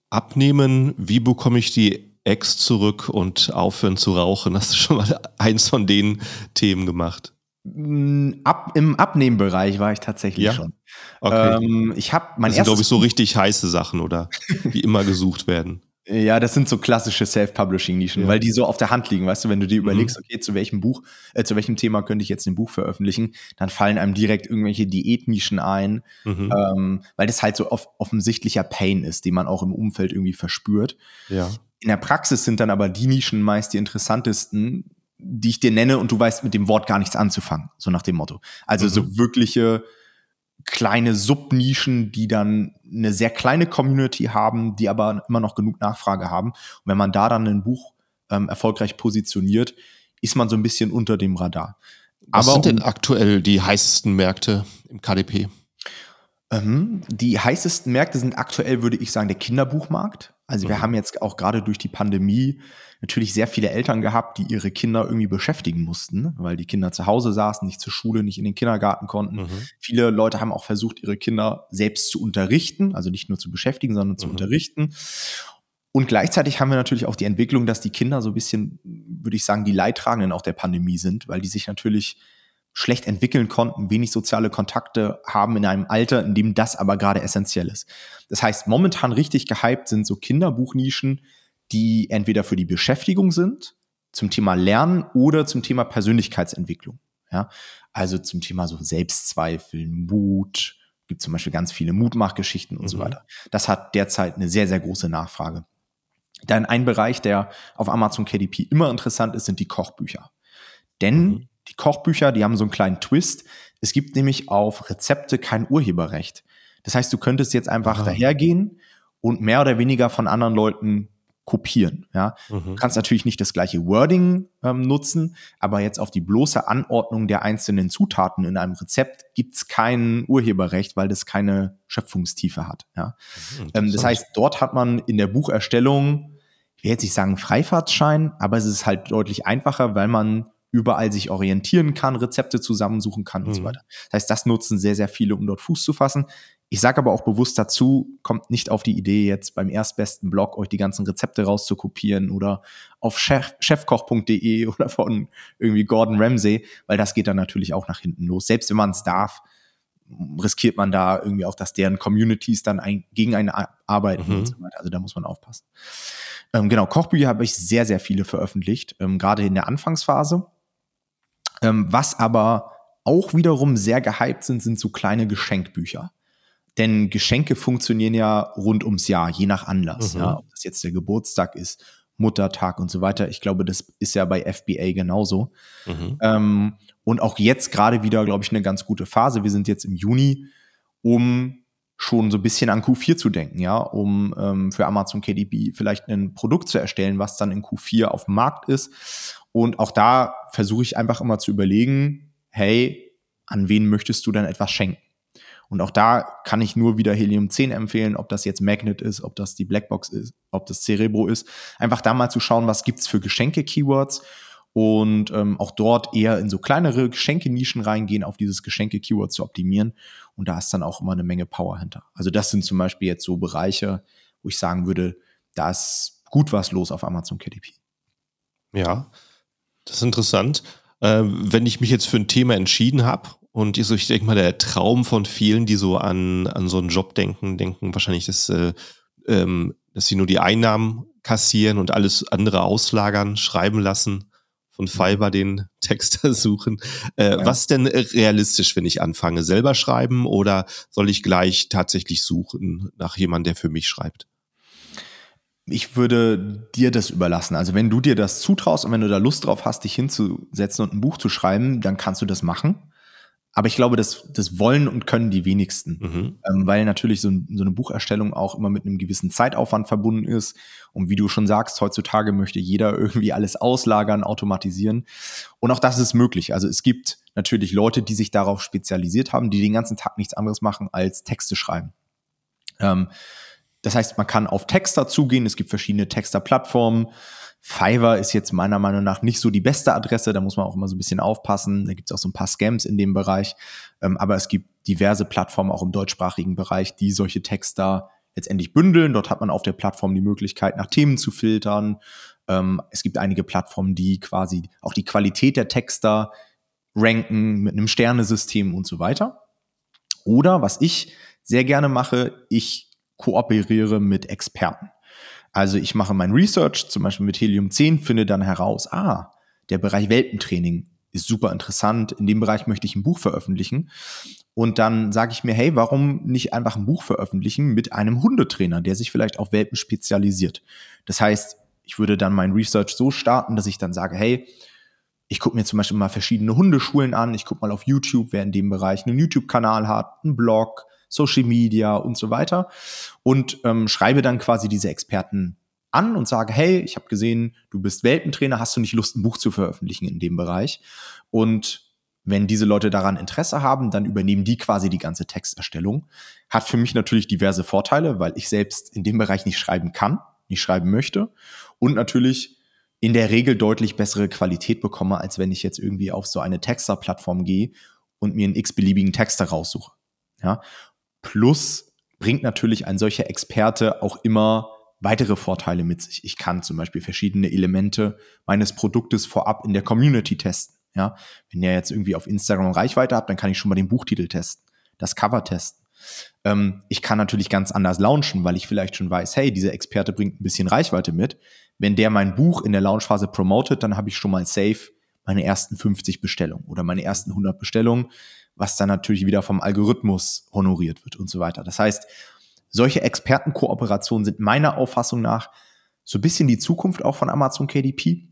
Speaker 1: Abnehmen, wie bekomme ich die Ex zurück und aufhören zu rauchen? Hast du schon mal eins von den Themen gemacht?
Speaker 2: Mm, ab, Im Abnehmbereich war ich tatsächlich ja? schon.
Speaker 1: Okay. Ähm, ich habe mein das sind, glaube ich, so richtig heiße Sachen, oder? die immer gesucht werden.
Speaker 2: Ja, das sind so klassische Self-Publishing-Nischen, ja. weil die so auf der Hand liegen. Weißt du, wenn du dir überlegst, mhm. okay, zu welchem Buch, äh, zu welchem Thema könnte ich jetzt ein Buch veröffentlichen, dann fallen einem direkt irgendwelche Diätnischen ein, mhm. ähm, weil das halt so off offensichtlicher Pain ist, den man auch im Umfeld irgendwie verspürt.
Speaker 1: Ja.
Speaker 2: In der Praxis sind dann aber die Nischen meist die interessantesten, die ich dir nenne und du weißt mit dem Wort gar nichts anzufangen, so nach dem Motto. Also mhm. so wirkliche kleine Subnischen, die dann eine sehr kleine Community haben, die aber immer noch genug Nachfrage haben. Und wenn man da dann ein Buch ähm, erfolgreich positioniert, ist man so ein bisschen unter dem Radar.
Speaker 1: Was aber, sind denn aktuell die heißesten Märkte im KDP?
Speaker 2: Ähm, die heißesten Märkte sind aktuell, würde ich sagen, der Kinderbuchmarkt. Also wir mhm. haben jetzt auch gerade durch die Pandemie natürlich sehr viele Eltern gehabt, die ihre Kinder irgendwie beschäftigen mussten, weil die Kinder zu Hause saßen, nicht zur Schule, nicht in den Kindergarten konnten. Mhm. Viele Leute haben auch versucht, ihre Kinder selbst zu unterrichten, also nicht nur zu beschäftigen, sondern zu mhm. unterrichten. Und gleichzeitig haben wir natürlich auch die Entwicklung, dass die Kinder so ein bisschen, würde ich sagen, die Leidtragenden auch der Pandemie sind, weil die sich natürlich schlecht entwickeln konnten, wenig soziale Kontakte haben in einem Alter, in dem das aber gerade essentiell ist. Das heißt, momentan richtig gehypt sind so Kinderbuchnischen, die entweder für die Beschäftigung sind, zum Thema Lernen oder zum Thema Persönlichkeitsentwicklung. Ja, also zum Thema so Selbstzweifel, Mut, gibt zum Beispiel ganz viele Mutmachgeschichten und mhm. so weiter. Das hat derzeit eine sehr, sehr große Nachfrage. Dann ein Bereich, der auf Amazon KDP immer interessant ist, sind die Kochbücher. Denn mhm die Kochbücher, die haben so einen kleinen Twist. Es gibt nämlich auf Rezepte kein Urheberrecht. Das heißt, du könntest jetzt einfach Aha. dahergehen und mehr oder weniger von anderen Leuten kopieren. Ja? Mhm. Du kannst natürlich nicht das gleiche Wording ähm, nutzen, aber jetzt auf die bloße Anordnung der einzelnen Zutaten in einem Rezept gibt's kein Urheberrecht, weil das keine Schöpfungstiefe hat. Ja? Mhm, ähm, das heißt, dort hat man in der Bucherstellung, ich will jetzt nicht sagen Freifahrtschein, aber es ist halt deutlich einfacher, weil man überall sich orientieren kann, Rezepte zusammensuchen kann mhm. und so mhm. weiter. Das heißt, das nutzen sehr, sehr viele, um dort Fuß zu fassen. Ich sage aber auch bewusst dazu, kommt nicht auf die Idee, jetzt beim erstbesten Blog euch die ganzen Rezepte rauszukopieren oder auf chef, chefkoch.de (laughs) oder von irgendwie Gordon Ramsay, weil das geht dann natürlich auch nach hinten los. Selbst wenn man es darf, riskiert man da irgendwie auch, dass deren Communities dann ein, gegen einen arbeiten mhm. und so weiter. Also da muss man aufpassen. Ähm, genau, Kochbücher habe ich sehr, sehr viele veröffentlicht, ähm, gerade in der Anfangsphase. Ähm, was aber auch wiederum sehr gehypt sind, sind so kleine Geschenkbücher. Denn Geschenke funktionieren ja rund ums Jahr, je nach Anlass. Mhm. Ja, ob das jetzt der Geburtstag ist, Muttertag und so weiter. Ich glaube, das ist ja bei FBA genauso. Mhm. Ähm, und auch jetzt gerade wieder, glaube ich, eine ganz gute Phase. Wir sind jetzt im Juni, um schon so ein bisschen an Q4 zu denken, ja, um ähm, für Amazon KDB vielleicht ein Produkt zu erstellen, was dann in Q4 auf dem Markt ist. Und auch da versuche ich einfach immer zu überlegen, hey, an wen möchtest du denn etwas schenken? Und auch da kann ich nur wieder Helium 10 empfehlen, ob das jetzt Magnet ist, ob das die Blackbox ist, ob das Cerebro ist. Einfach da mal zu schauen, was gibt's für Geschenke-Keywords und ähm, auch dort eher in so kleinere Geschenke-Nischen reingehen, auf dieses Geschenke-Keyword zu optimieren. Und da ist dann auch immer eine Menge Power hinter. Also das sind zum Beispiel jetzt so Bereiche, wo ich sagen würde, da ist gut was los auf Amazon KDP.
Speaker 1: Ja, das ist interessant. Äh, wenn ich mich jetzt für ein Thema entschieden habe und ich, so, ich denke mal, der Traum von vielen, die so an, an so einen Job denken, denken wahrscheinlich, dass, äh, ähm, dass sie nur die Einnahmen kassieren und alles andere auslagern, schreiben lassen, von Fiverr den Texter (laughs) suchen. Äh, ja. Was denn realistisch, wenn ich anfange? Selber schreiben oder soll ich gleich tatsächlich suchen nach jemandem, der für mich schreibt?
Speaker 2: ich würde dir das überlassen. Also wenn du dir das zutraust und wenn du da Lust drauf hast, dich hinzusetzen und ein Buch zu schreiben, dann kannst du das machen. Aber ich glaube, das, das wollen und können die wenigsten, mhm. ähm, weil natürlich so, so, eine Bucherstellung auch immer mit einem gewissen Zeitaufwand verbunden ist. Und wie du schon sagst, heutzutage möchte jeder (laughs) irgendwie alles auslagern, automatisieren. Und auch das ist möglich. Also es gibt natürlich Leute, die sich darauf spezialisiert haben, die den ganzen Tag nichts anderes machen als Texte schreiben. Ähm, das heißt, man kann auf Texter zugehen. Es gibt verschiedene Texter-Plattformen. Fiverr ist jetzt meiner Meinung nach nicht so die beste Adresse. Da muss man auch immer so ein bisschen aufpassen. Da gibt es auch so ein paar Scams in dem Bereich. Ähm, aber es gibt diverse Plattformen auch im deutschsprachigen Bereich, die solche Texter letztendlich bündeln. Dort hat man auf der Plattform die Möglichkeit, nach Themen zu filtern. Ähm, es gibt einige Plattformen, die quasi auch die Qualität der Texter ranken mit einem Sternesystem und so weiter. Oder was ich sehr gerne mache, ich kooperiere mit Experten. Also ich mache mein Research, zum Beispiel mit Helium 10, finde dann heraus, ah, der Bereich Welpentraining ist super interessant. In dem Bereich möchte ich ein Buch veröffentlichen. Und dann sage ich mir, hey, warum nicht einfach ein Buch veröffentlichen mit einem Hundetrainer, der sich vielleicht auf Welpen spezialisiert? Das heißt, ich würde dann mein Research so starten, dass ich dann sage, hey, ich gucke mir zum Beispiel mal verschiedene Hundeschulen an, ich gucke mal auf YouTube, wer in dem Bereich einen YouTube-Kanal hat, einen Blog, Social Media und so weiter und ähm, schreibe dann quasi diese Experten an und sage, hey, ich habe gesehen, du bist Welpentrainer, hast du nicht Lust, ein Buch zu veröffentlichen in dem Bereich? Und wenn diese Leute daran Interesse haben, dann übernehmen die quasi die ganze Texterstellung. Hat für mich natürlich diverse Vorteile, weil ich selbst in dem Bereich nicht schreiben kann, nicht schreiben möchte und natürlich in der Regel deutlich bessere Qualität bekomme, als wenn ich jetzt irgendwie auf so eine Texter-Plattform gehe und mir einen x-beliebigen Texter raussuche. Ja? Plus bringt natürlich ein solcher Experte auch immer weitere Vorteile mit sich. Ich kann zum Beispiel verschiedene Elemente meines Produktes vorab in der Community testen. Ja, wenn ihr jetzt irgendwie auf Instagram Reichweite habt, dann kann ich schon mal den Buchtitel testen, das Cover testen. Ähm, ich kann natürlich ganz anders launchen, weil ich vielleicht schon weiß, hey, dieser Experte bringt ein bisschen Reichweite mit. Wenn der mein Buch in der Launchphase promotet, dann habe ich schon mal safe meine ersten 50 Bestellungen oder meine ersten 100 Bestellungen, was dann natürlich wieder vom Algorithmus honoriert wird und so weiter. Das heißt, solche Expertenkooperationen sind meiner Auffassung nach so ein bisschen die Zukunft auch von Amazon KDP.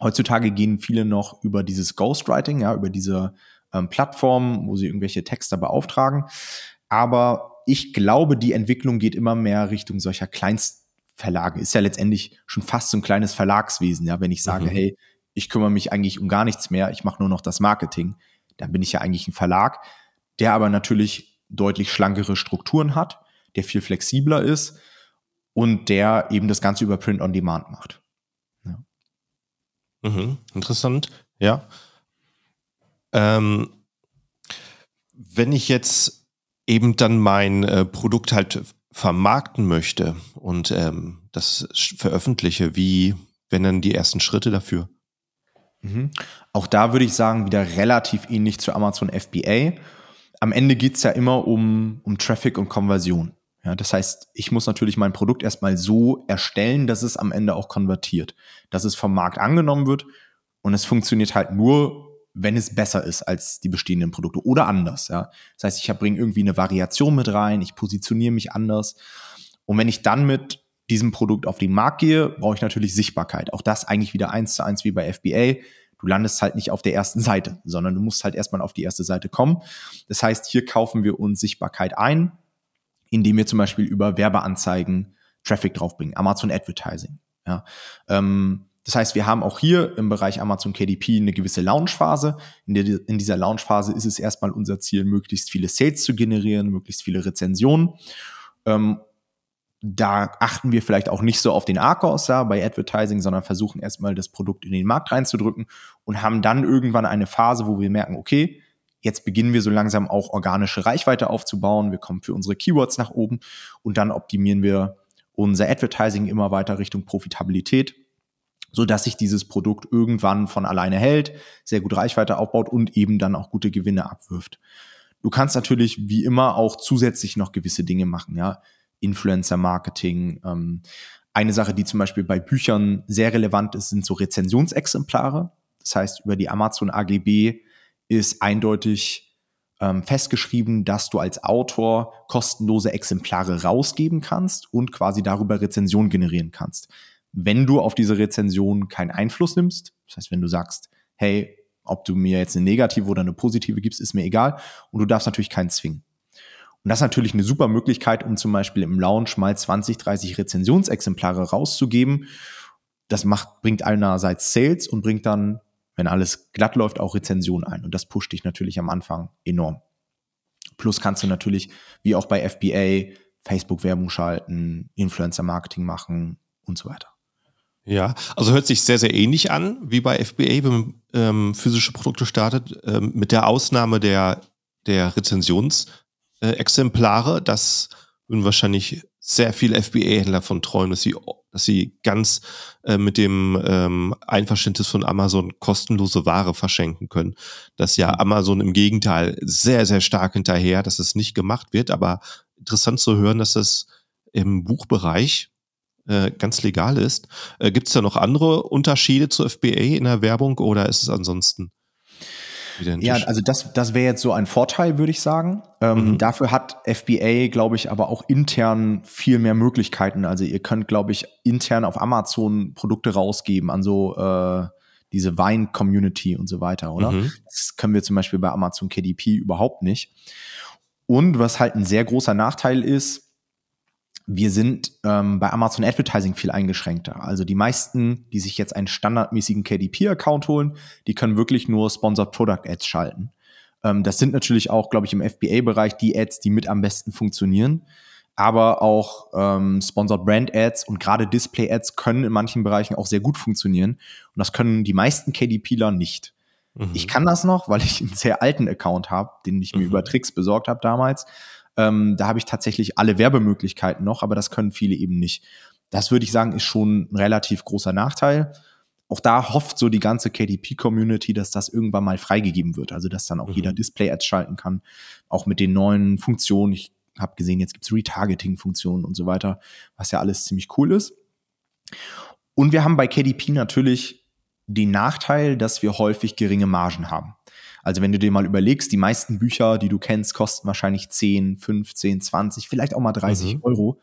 Speaker 2: Heutzutage gehen viele noch über dieses Ghostwriting, ja, über diese ähm, Plattform, wo sie irgendwelche Texte beauftragen. Aber ich glaube, die Entwicklung geht immer mehr Richtung solcher Kleinstverlage. Ist ja letztendlich schon fast so ein kleines Verlagswesen, ja, wenn ich sage, mhm. hey, ich kümmere mich eigentlich um gar nichts mehr, ich mache nur noch das Marketing, dann bin ich ja eigentlich ein Verlag, der aber natürlich deutlich schlankere Strukturen hat, der viel flexibler ist und der eben das Ganze über Print on Demand macht. Ja.
Speaker 1: Mhm, interessant, ja. Ähm, wenn ich jetzt eben dann mein äh, Produkt halt vermarkten möchte und ähm, das veröffentliche, wie wenn dann die ersten Schritte dafür?
Speaker 2: Mhm. Auch da würde ich sagen, wieder relativ ähnlich zu Amazon FBA. Am Ende geht es ja immer um, um Traffic und Konversion. Ja, das heißt, ich muss natürlich mein Produkt erstmal so erstellen, dass es am Ende auch konvertiert, dass es vom Markt angenommen wird und es funktioniert halt nur, wenn es besser ist als die bestehenden Produkte oder anders. Ja. Das heißt, ich bringe irgendwie eine Variation mit rein, ich positioniere mich anders und wenn ich dann mit diesem Produkt auf den Markt gehe, brauche ich natürlich Sichtbarkeit. Auch das eigentlich wieder eins zu eins wie bei FBA. Du landest halt nicht auf der ersten Seite, sondern du musst halt erstmal auf die erste Seite kommen. Das heißt, hier kaufen wir uns Sichtbarkeit ein, indem wir zum Beispiel über Werbeanzeigen Traffic draufbringen, Amazon Advertising. Ja. Ähm, das heißt, wir haben auch hier im Bereich Amazon KDP eine gewisse Launchphase. In, der, in dieser Launchphase ist es erstmal unser Ziel, möglichst viele Sales zu generieren, möglichst viele Rezensionen. Ähm, da achten wir vielleicht auch nicht so auf den ARCOS ja, bei Advertising, sondern versuchen erstmal das Produkt in den Markt reinzudrücken und haben dann irgendwann eine Phase, wo wir merken, okay, Jetzt beginnen wir so langsam auch organische Reichweite aufzubauen. Wir kommen für unsere Keywords nach oben und dann optimieren wir unser Advertising immer weiter Richtung Profitabilität, so dass sich dieses Produkt irgendwann von alleine hält, sehr gut Reichweite aufbaut und eben dann auch gute Gewinne abwirft. Du kannst natürlich wie immer auch zusätzlich noch gewisse Dinge machen, ja. Influencer Marketing. Ähm, eine Sache, die zum Beispiel bei Büchern sehr relevant ist, sind so Rezensionsexemplare. Das heißt, über die Amazon AGB ist eindeutig ähm, festgeschrieben, dass du als Autor kostenlose Exemplare rausgeben kannst und quasi darüber Rezension generieren kannst. Wenn du auf diese Rezension keinen Einfluss nimmst, das heißt, wenn du sagst, hey, ob du mir jetzt eine negative oder eine positive gibst, ist mir egal und du darfst natürlich keinen zwingen. Und das ist natürlich eine super Möglichkeit, um zum Beispiel im Launch mal 20, 30 Rezensionsexemplare rauszugeben. Das macht, bringt einerseits Sales und bringt dann wenn alles glatt läuft, auch Rezension ein. Und das pusht dich natürlich am Anfang enorm. Plus kannst du natürlich, wie auch bei FBA, Facebook-Werbung schalten, Influencer-Marketing machen und so weiter.
Speaker 1: Ja, also hört sich sehr, sehr ähnlich an wie bei FBA, wenn man ähm, physische Produkte startet, ähm, mit der Ausnahme der, der Rezensionsexemplare. Äh, das würden wahrscheinlich sehr viele FBA-Händler von träumen, dass sie dass sie ganz äh, mit dem ähm, Einverständnis von Amazon kostenlose Ware verschenken können. Das ja mhm. Amazon im Gegenteil sehr, sehr stark hinterher, dass es nicht gemacht wird. Aber interessant zu hören, dass es im Buchbereich äh, ganz legal ist. Äh, Gibt es da noch andere Unterschiede zu FBA in der Werbung oder ist es ansonsten?
Speaker 2: Ja, also das, das wäre jetzt so ein Vorteil, würde ich sagen. Ähm, mhm. Dafür hat FBA, glaube ich, aber auch intern viel mehr Möglichkeiten. Also ihr könnt, glaube ich, intern auf Amazon Produkte rausgeben an so äh, diese Wein-Community und so weiter, oder? Mhm. Das können wir zum Beispiel bei Amazon KDP überhaupt nicht. Und was halt ein sehr großer Nachteil ist, wir sind ähm, bei Amazon Advertising viel eingeschränkter. Also die meisten, die sich jetzt einen standardmäßigen KDP-Account holen, die können wirklich nur Sponsored Product Ads schalten. Ähm, das sind natürlich auch, glaube ich, im FBA-Bereich die Ads, die mit am besten funktionieren. Aber auch ähm, Sponsored Brand Ads und gerade Display Ads können in manchen Bereichen auch sehr gut funktionieren. Und das können die meisten KDPler nicht. Mhm. Ich kann das noch, weil ich einen sehr alten Account habe, den ich mir mhm. über Tricks besorgt habe damals. Ähm, da habe ich tatsächlich alle Werbemöglichkeiten noch, aber das können viele eben nicht. Das würde ich sagen, ist schon ein relativ großer Nachteil. Auch da hofft so die ganze KDP-Community, dass das irgendwann mal freigegeben wird. Also, dass dann auch mhm. jeder Display-Ads schalten kann. Auch mit den neuen Funktionen. Ich habe gesehen, jetzt gibt es Retargeting-Funktionen und so weiter, was ja alles ziemlich cool ist. Und wir haben bei KDP natürlich den Nachteil, dass wir häufig geringe Margen haben. Also wenn du dir mal überlegst, die meisten Bücher, die du kennst, kosten wahrscheinlich 10, 15, 20, vielleicht auch mal 30 mhm. Euro.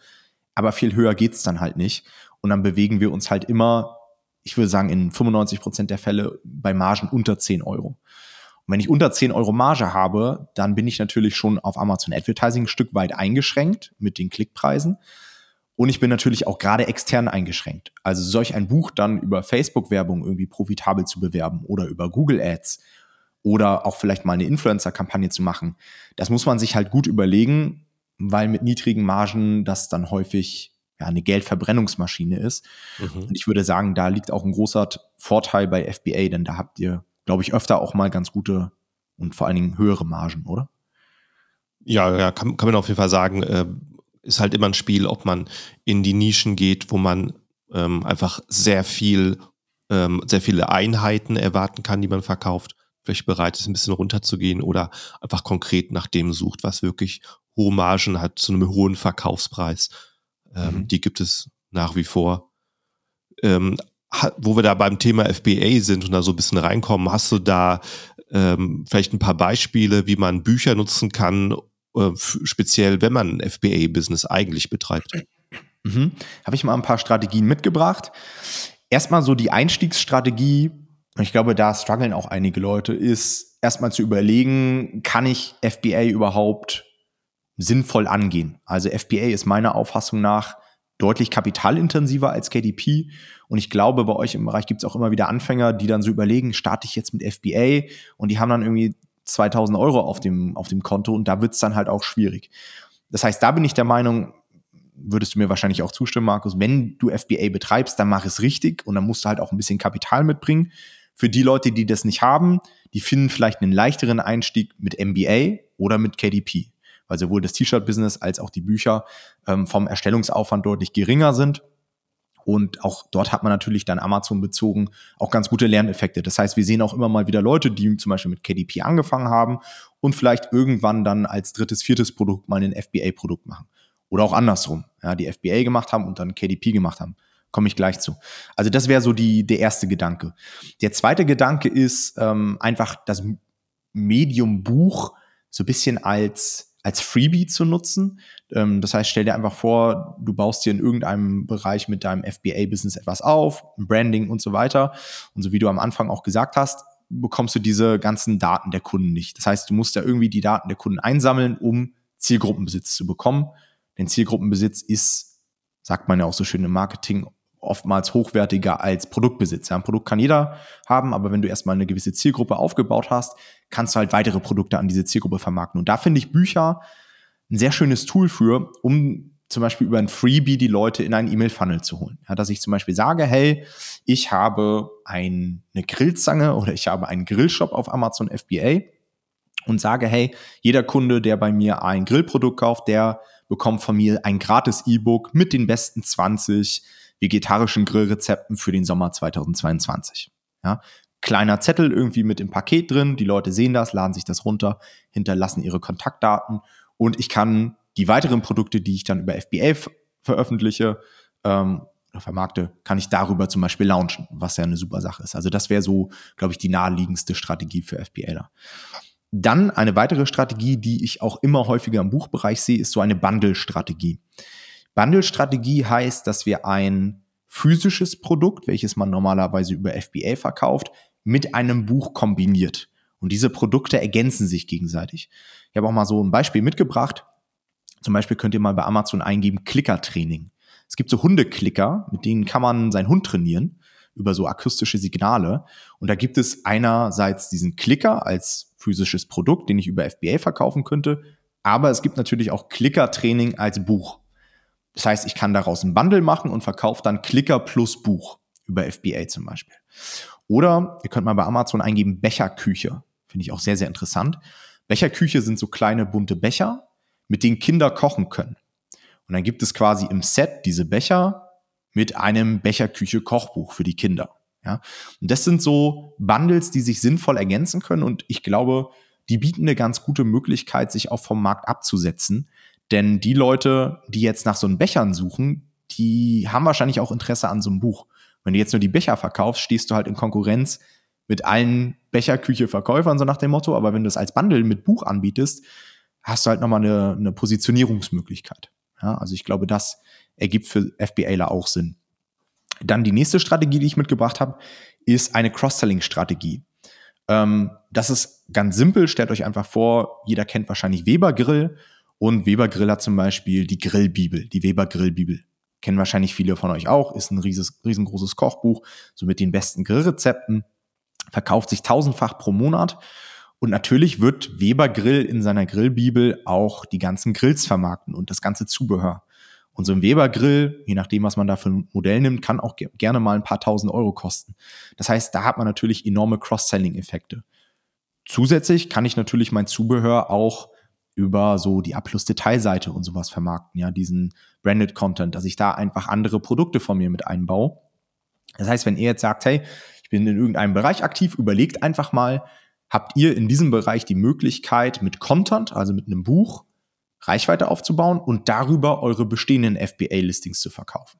Speaker 2: Aber viel höher geht's dann halt nicht. Und dann bewegen wir uns halt immer, ich würde sagen, in 95 Prozent der Fälle bei Margen unter 10 Euro. Und wenn ich unter 10 Euro Marge habe, dann bin ich natürlich schon auf Amazon Advertising ein Stück weit eingeschränkt mit den Klickpreisen. Und ich bin natürlich auch gerade extern eingeschränkt. Also solch ein Buch dann über Facebook-Werbung irgendwie profitabel zu bewerben oder über Google Ads oder auch vielleicht mal eine Influencer-Kampagne zu machen. Das muss man sich halt gut überlegen, weil mit niedrigen Margen das dann häufig ja, eine Geldverbrennungsmaschine ist. Mhm. Und ich würde sagen, da liegt auch ein großer Vorteil bei FBA, denn da habt ihr, glaube ich, öfter auch mal ganz gute und vor allen Dingen höhere Margen, oder?
Speaker 1: Ja, ja, kann, kann man auf jeden Fall sagen, äh, ist halt immer ein Spiel, ob man in die Nischen geht, wo man ähm, einfach sehr viel, ähm, sehr viele Einheiten erwarten kann, die man verkauft vielleicht bereit ist, ein bisschen runterzugehen oder einfach konkret nach dem sucht, was wirklich hohe Margen hat, zu einem hohen Verkaufspreis. Ähm, mhm. Die gibt es nach wie vor. Ähm, wo wir da beim Thema FBA sind und da so ein bisschen reinkommen, hast du da ähm, vielleicht ein paar Beispiele, wie man Bücher nutzen kann, äh, speziell wenn man ein FBA-Business eigentlich betreibt?
Speaker 2: Mhm. Habe ich mal ein paar Strategien mitgebracht. Erstmal so die Einstiegsstrategie, ich glaube, da strugglen auch einige Leute, ist erstmal zu überlegen, kann ich FBA überhaupt sinnvoll angehen? Also FBA ist meiner Auffassung nach deutlich kapitalintensiver als KDP. Und ich glaube, bei euch im Bereich gibt es auch immer wieder Anfänger, die dann so überlegen, starte ich jetzt mit FBA und die haben dann irgendwie 2000 Euro auf dem, auf dem Konto und da wird es dann halt auch schwierig. Das heißt, da bin ich der Meinung, würdest du mir wahrscheinlich auch zustimmen, Markus, wenn du FBA betreibst, dann mach es richtig und dann musst du halt auch ein bisschen Kapital mitbringen. Für die Leute, die das nicht haben, die finden vielleicht einen leichteren Einstieg mit MBA oder mit KDP, weil sowohl das T-Shirt-Business als auch die Bücher ähm, vom Erstellungsaufwand deutlich geringer sind. Und auch dort hat man natürlich dann Amazon bezogen auch ganz gute Lerneffekte. Das heißt, wir sehen auch immer mal wieder Leute, die zum Beispiel mit KDP angefangen haben und vielleicht irgendwann dann als drittes, viertes Produkt mal ein FBA-Produkt machen. Oder auch andersrum, ja, die FBA gemacht haben und dann KDP gemacht haben. Komme ich gleich zu. Also das wäre so die, der erste Gedanke. Der zweite Gedanke ist ähm, einfach das Medium Buch so ein bisschen als, als Freebie zu nutzen. Ähm, das heißt, stell dir einfach vor, du baust dir in irgendeinem Bereich mit deinem FBA-Business etwas auf, Branding und so weiter. Und so wie du am Anfang auch gesagt hast, bekommst du diese ganzen Daten der Kunden nicht. Das heißt, du musst ja irgendwie die Daten der Kunden einsammeln, um Zielgruppenbesitz zu bekommen. Denn Zielgruppenbesitz ist, sagt man ja auch so schön im Marketing, oftmals hochwertiger als Produktbesitz. Ja, ein Produkt kann jeder haben, aber wenn du erstmal eine gewisse Zielgruppe aufgebaut hast, kannst du halt weitere Produkte an diese Zielgruppe vermarkten. Und da finde ich Bücher ein sehr schönes Tool für, um zum Beispiel über ein Freebie die Leute in einen E-Mail-Funnel zu holen. Ja, dass ich zum Beispiel sage, hey, ich habe ein, eine Grillzange oder ich habe einen Grillshop auf Amazon FBA und sage, hey, jeder Kunde, der bei mir ein Grillprodukt kauft, der bekommt von mir ein gratis E-Book mit den besten 20 vegetarischen Grillrezepten für den Sommer 2022. Ja, kleiner Zettel irgendwie mit dem Paket drin, die Leute sehen das, laden sich das runter, hinterlassen ihre Kontaktdaten und ich kann die weiteren Produkte, die ich dann über FBA veröffentliche, ähm, oder vermarkte, kann ich darüber zum Beispiel launchen, was ja eine super Sache ist. Also das wäre so, glaube ich, die naheliegendste Strategie für FBAler. Dann eine weitere Strategie, die ich auch immer häufiger im Buchbereich sehe, ist so eine Bundle-Strategie. Bundle-Strategie heißt, dass wir ein physisches Produkt, welches man normalerweise über FBA verkauft, mit einem Buch kombiniert. Und diese Produkte ergänzen sich gegenseitig. Ich habe auch mal so ein Beispiel mitgebracht. Zum Beispiel könnt ihr mal bei Amazon eingeben Klickertraining. Es gibt so Hundeklicker, mit denen kann man seinen Hund trainieren über so akustische Signale. Und da gibt es einerseits diesen Klicker als physisches Produkt, den ich über FBA verkaufen könnte. Aber es gibt natürlich auch Klickertraining als Buch. Das heißt, ich kann daraus ein Bundle machen und verkaufe dann Klicker plus Buch über FBA zum Beispiel. Oder ihr könnt mal bei Amazon eingeben Becherküche. Finde ich auch sehr, sehr interessant. Becherküche sind so kleine bunte Becher, mit denen Kinder kochen können. Und dann gibt es quasi im Set diese Becher mit einem Becherküche-Kochbuch für die Kinder. Ja? Und das sind so Bundles, die sich sinnvoll ergänzen können. Und ich glaube, die bieten eine ganz gute Möglichkeit, sich auch vom Markt abzusetzen. Denn die Leute, die jetzt nach so einen Bechern suchen, die haben wahrscheinlich auch Interesse an so einem Buch. Wenn du jetzt nur die Becher verkaufst, stehst du halt in Konkurrenz mit allen Becherküche-Verkäufern, so nach dem Motto. Aber wenn du es als Bundle mit Buch anbietest, hast du halt nochmal eine, eine Positionierungsmöglichkeit. Ja, also ich glaube, das ergibt für FBAler auch Sinn. Dann die nächste Strategie, die ich mitgebracht habe, ist eine Cross-Selling-Strategie. Ähm, das ist ganz simpel. Stellt euch einfach vor, jeder kennt wahrscheinlich Weber Grill und Weber Grill hat zum Beispiel die Grillbibel, die Weber Grillbibel kennen wahrscheinlich viele von euch auch, ist ein rieses, riesengroßes Kochbuch, so mit den besten Grillrezepten, verkauft sich tausendfach pro Monat. Und natürlich wird Weber Grill in seiner Grillbibel auch die ganzen Grills vermarkten und das ganze Zubehör. Und so ein Weber Grill, je nachdem, was man da für ein Modell nimmt, kann auch gerne mal ein paar tausend Euro kosten. Das heißt, da hat man natürlich enorme Cross-Selling-Effekte. Zusätzlich kann ich natürlich mein Zubehör auch über so die A-Plus-Detailseite und sowas vermarkten, ja, diesen Branded Content, dass ich da einfach andere Produkte von mir mit einbaue. Das heißt, wenn ihr jetzt sagt, hey, ich bin in irgendeinem Bereich aktiv, überlegt einfach mal, habt ihr in diesem Bereich die Möglichkeit, mit Content, also mit einem Buch, Reichweite aufzubauen und darüber eure bestehenden FBA-Listings zu verkaufen.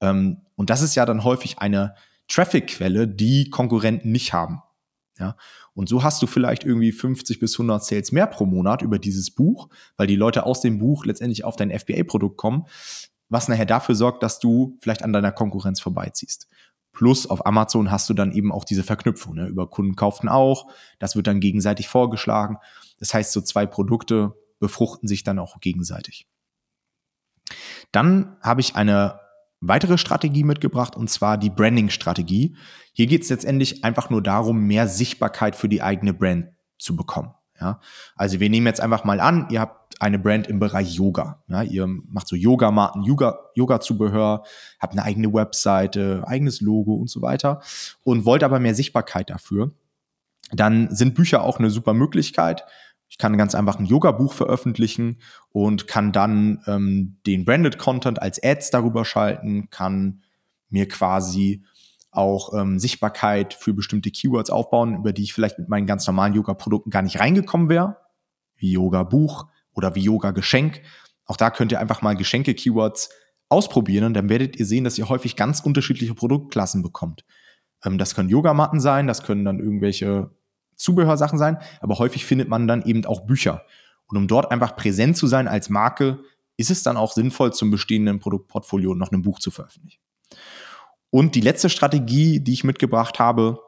Speaker 2: Ähm, und das ist ja dann häufig eine Traffic-Quelle, die Konkurrenten nicht haben. Ja? Und so hast du vielleicht irgendwie 50 bis 100 Sales mehr pro Monat über dieses Buch, weil die Leute aus dem Buch letztendlich auf dein FBA-Produkt kommen, was nachher dafür sorgt, dass du vielleicht an deiner Konkurrenz vorbeiziehst. Plus auf Amazon hast du dann eben auch diese Verknüpfung. Ne? Über Kunden kauften auch. Das wird dann gegenseitig vorgeschlagen. Das heißt, so zwei Produkte befruchten sich dann auch gegenseitig. Dann habe ich eine weitere Strategie mitgebracht und zwar die Branding-Strategie. Hier geht es letztendlich einfach nur darum, mehr Sichtbarkeit für die eigene Brand zu bekommen. Ja, also wir nehmen jetzt einfach mal an, ihr habt eine Brand im Bereich Yoga. Ja, ihr macht so Yoga-Maten, Yoga-Zubehör, habt eine eigene Webseite, eigenes Logo und so weiter und wollt aber mehr Sichtbarkeit dafür. Dann sind Bücher auch eine super Möglichkeit. Ich kann ganz einfach ein Yoga-Buch veröffentlichen und kann dann ähm, den Branded Content als Ads darüber schalten, kann mir quasi auch ähm, Sichtbarkeit für bestimmte Keywords aufbauen, über die ich vielleicht mit meinen ganz normalen Yoga-Produkten gar nicht reingekommen wäre, wie Yoga-Buch oder wie Yoga-Geschenk. Auch da könnt ihr einfach mal Geschenke-Keywords ausprobieren und dann werdet ihr sehen, dass ihr häufig ganz unterschiedliche Produktklassen bekommt. Ähm, das können Yogamatten sein, das können dann irgendwelche Zubehörsachen sein, aber häufig findet man dann eben auch Bücher. Und um dort einfach präsent zu sein als Marke, ist es dann auch sinnvoll, zum bestehenden Produktportfolio noch ein Buch zu veröffentlichen. Und die letzte Strategie, die ich mitgebracht habe,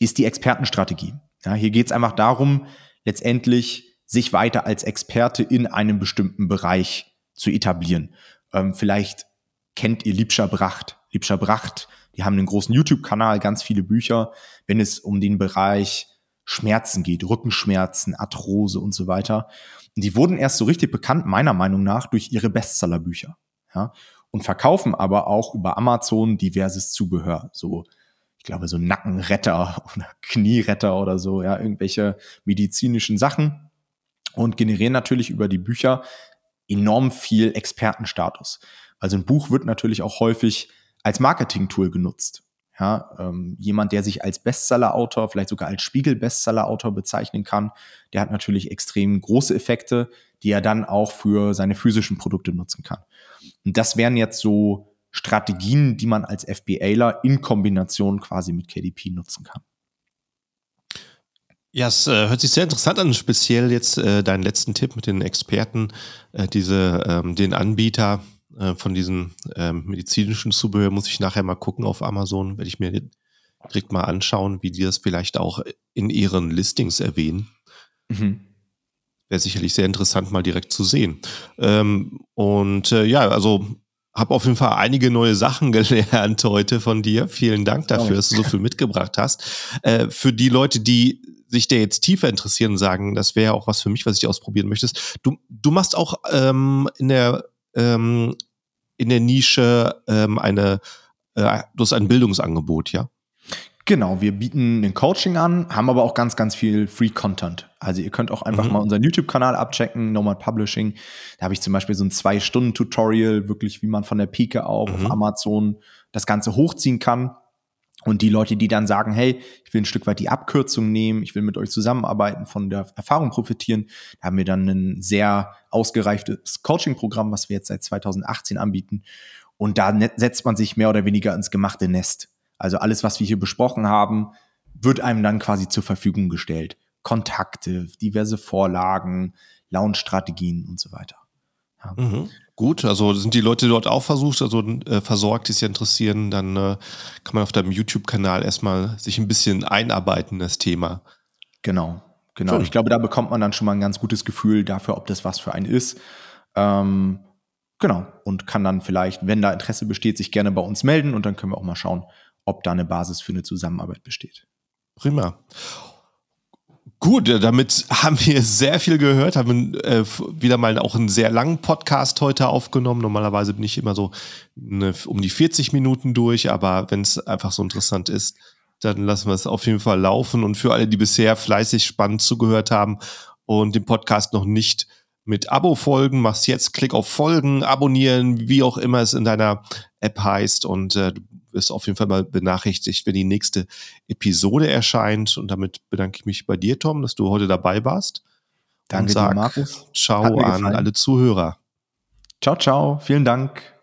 Speaker 2: ist die Expertenstrategie. Ja, hier geht es einfach darum, letztendlich sich weiter als Experte in einem bestimmten Bereich zu etablieren. Ähm, vielleicht kennt ihr Liebscher Bracht. Liebscher Bracht, die haben einen großen YouTube-Kanal, ganz viele Bücher, wenn es um den Bereich Schmerzen geht, Rückenschmerzen, Arthrose und so weiter. Und die wurden erst so richtig bekannt, meiner Meinung nach, durch ihre Bestsellerbücher. Ja? Und verkaufen aber auch über Amazon diverses Zubehör. So, ich glaube, so Nackenretter (laughs) oder Knieretter oder so, ja, irgendwelche medizinischen Sachen. Und generieren natürlich über die Bücher enorm viel Expertenstatus. Also ein Buch wird natürlich auch häufig als Marketing-Tool genutzt. Ja, ähm, jemand, der sich als Bestseller-Autor, vielleicht sogar als Spiegel-Bestseller-Autor bezeichnen kann, der hat natürlich extrem große Effekte, die er dann auch für seine physischen Produkte nutzen kann. Und das wären jetzt so Strategien, die man als FBAler in Kombination quasi mit KDP nutzen kann.
Speaker 1: Ja, es äh, hört sich sehr interessant an, speziell jetzt äh, deinen letzten Tipp mit den Experten, äh, diese, ähm, den Anbieter äh, von diesen ähm, medizinischen Zubehör muss ich nachher mal gucken auf Amazon, werde ich mir direkt mal anschauen, wie die das vielleicht auch in ihren Listings erwähnen. Mhm. Wäre sicherlich sehr interessant, mal direkt zu sehen. Ähm, und äh, ja, also habe auf jeden Fall einige neue Sachen (laughs) gelernt heute von dir. Vielen Dank dafür, dass du so viel mitgebracht hast. Äh, für die Leute, die sich der jetzt tiefer interessieren sagen, das wäre auch was für mich, was ich ausprobieren möchtest. Du, du machst auch ähm, in der ähm, in der Nische ähm, eine, äh, du hast ein Bildungsangebot, ja?
Speaker 2: Genau, wir bieten ein Coaching an, haben aber auch ganz, ganz viel Free Content. Also ihr könnt auch einfach mhm. mal unseren YouTube-Kanal abchecken, Nomad Publishing. Da habe ich zum Beispiel so ein Zwei-Stunden-Tutorial, wirklich, wie man von der Pike auf, mhm. auf Amazon das Ganze hochziehen kann. Und die Leute, die dann sagen, hey, ich will ein Stück weit die Abkürzung nehmen, ich will mit euch zusammenarbeiten, von der Erfahrung profitieren, da haben wir dann ein sehr ausgereiftes Coaching-Programm, was wir jetzt seit 2018 anbieten. Und da setzt man sich mehr oder weniger ins gemachte Nest. Also alles, was wir hier besprochen haben, wird einem dann quasi zur Verfügung gestellt. Kontakte, diverse Vorlagen, Launch-Strategien und so weiter.
Speaker 1: Ja. Mhm. Gut, also sind die Leute dort auch versucht, also äh, versorgt, die sich interessieren, dann äh, kann man auf deinem YouTube-Kanal erstmal sich ein bisschen einarbeiten in das Thema.
Speaker 2: Genau, genau. Schön. Ich glaube, da bekommt man dann schon mal ein ganz gutes Gefühl dafür, ob das was für einen ist. Ähm, genau. Und kann dann vielleicht, wenn da Interesse besteht, sich gerne bei uns melden und dann können wir auch mal schauen, ob da eine Basis für eine Zusammenarbeit besteht.
Speaker 1: Prima. Gut, damit haben wir sehr viel gehört, haben äh, wieder mal auch einen sehr langen Podcast heute aufgenommen. Normalerweise bin ich immer so eine, um die 40 Minuten durch, aber wenn es einfach so interessant ist, dann lassen wir es auf jeden Fall laufen. Und für alle, die bisher fleißig spannend zugehört haben und den Podcast noch nicht mit Abo folgen, machst jetzt Klick auf Folgen, abonnieren, wie auch immer es in deiner App heißt und äh, du wirst auf jeden Fall mal benachrichtigt, wenn die nächste Episode erscheint. Und damit bedanke ich mich bei dir, Tom, dass du heute dabei warst.
Speaker 2: Danke
Speaker 1: und sag, dir, Markus. Ciao an alle Zuhörer.
Speaker 2: Ciao, ciao. Vielen Dank.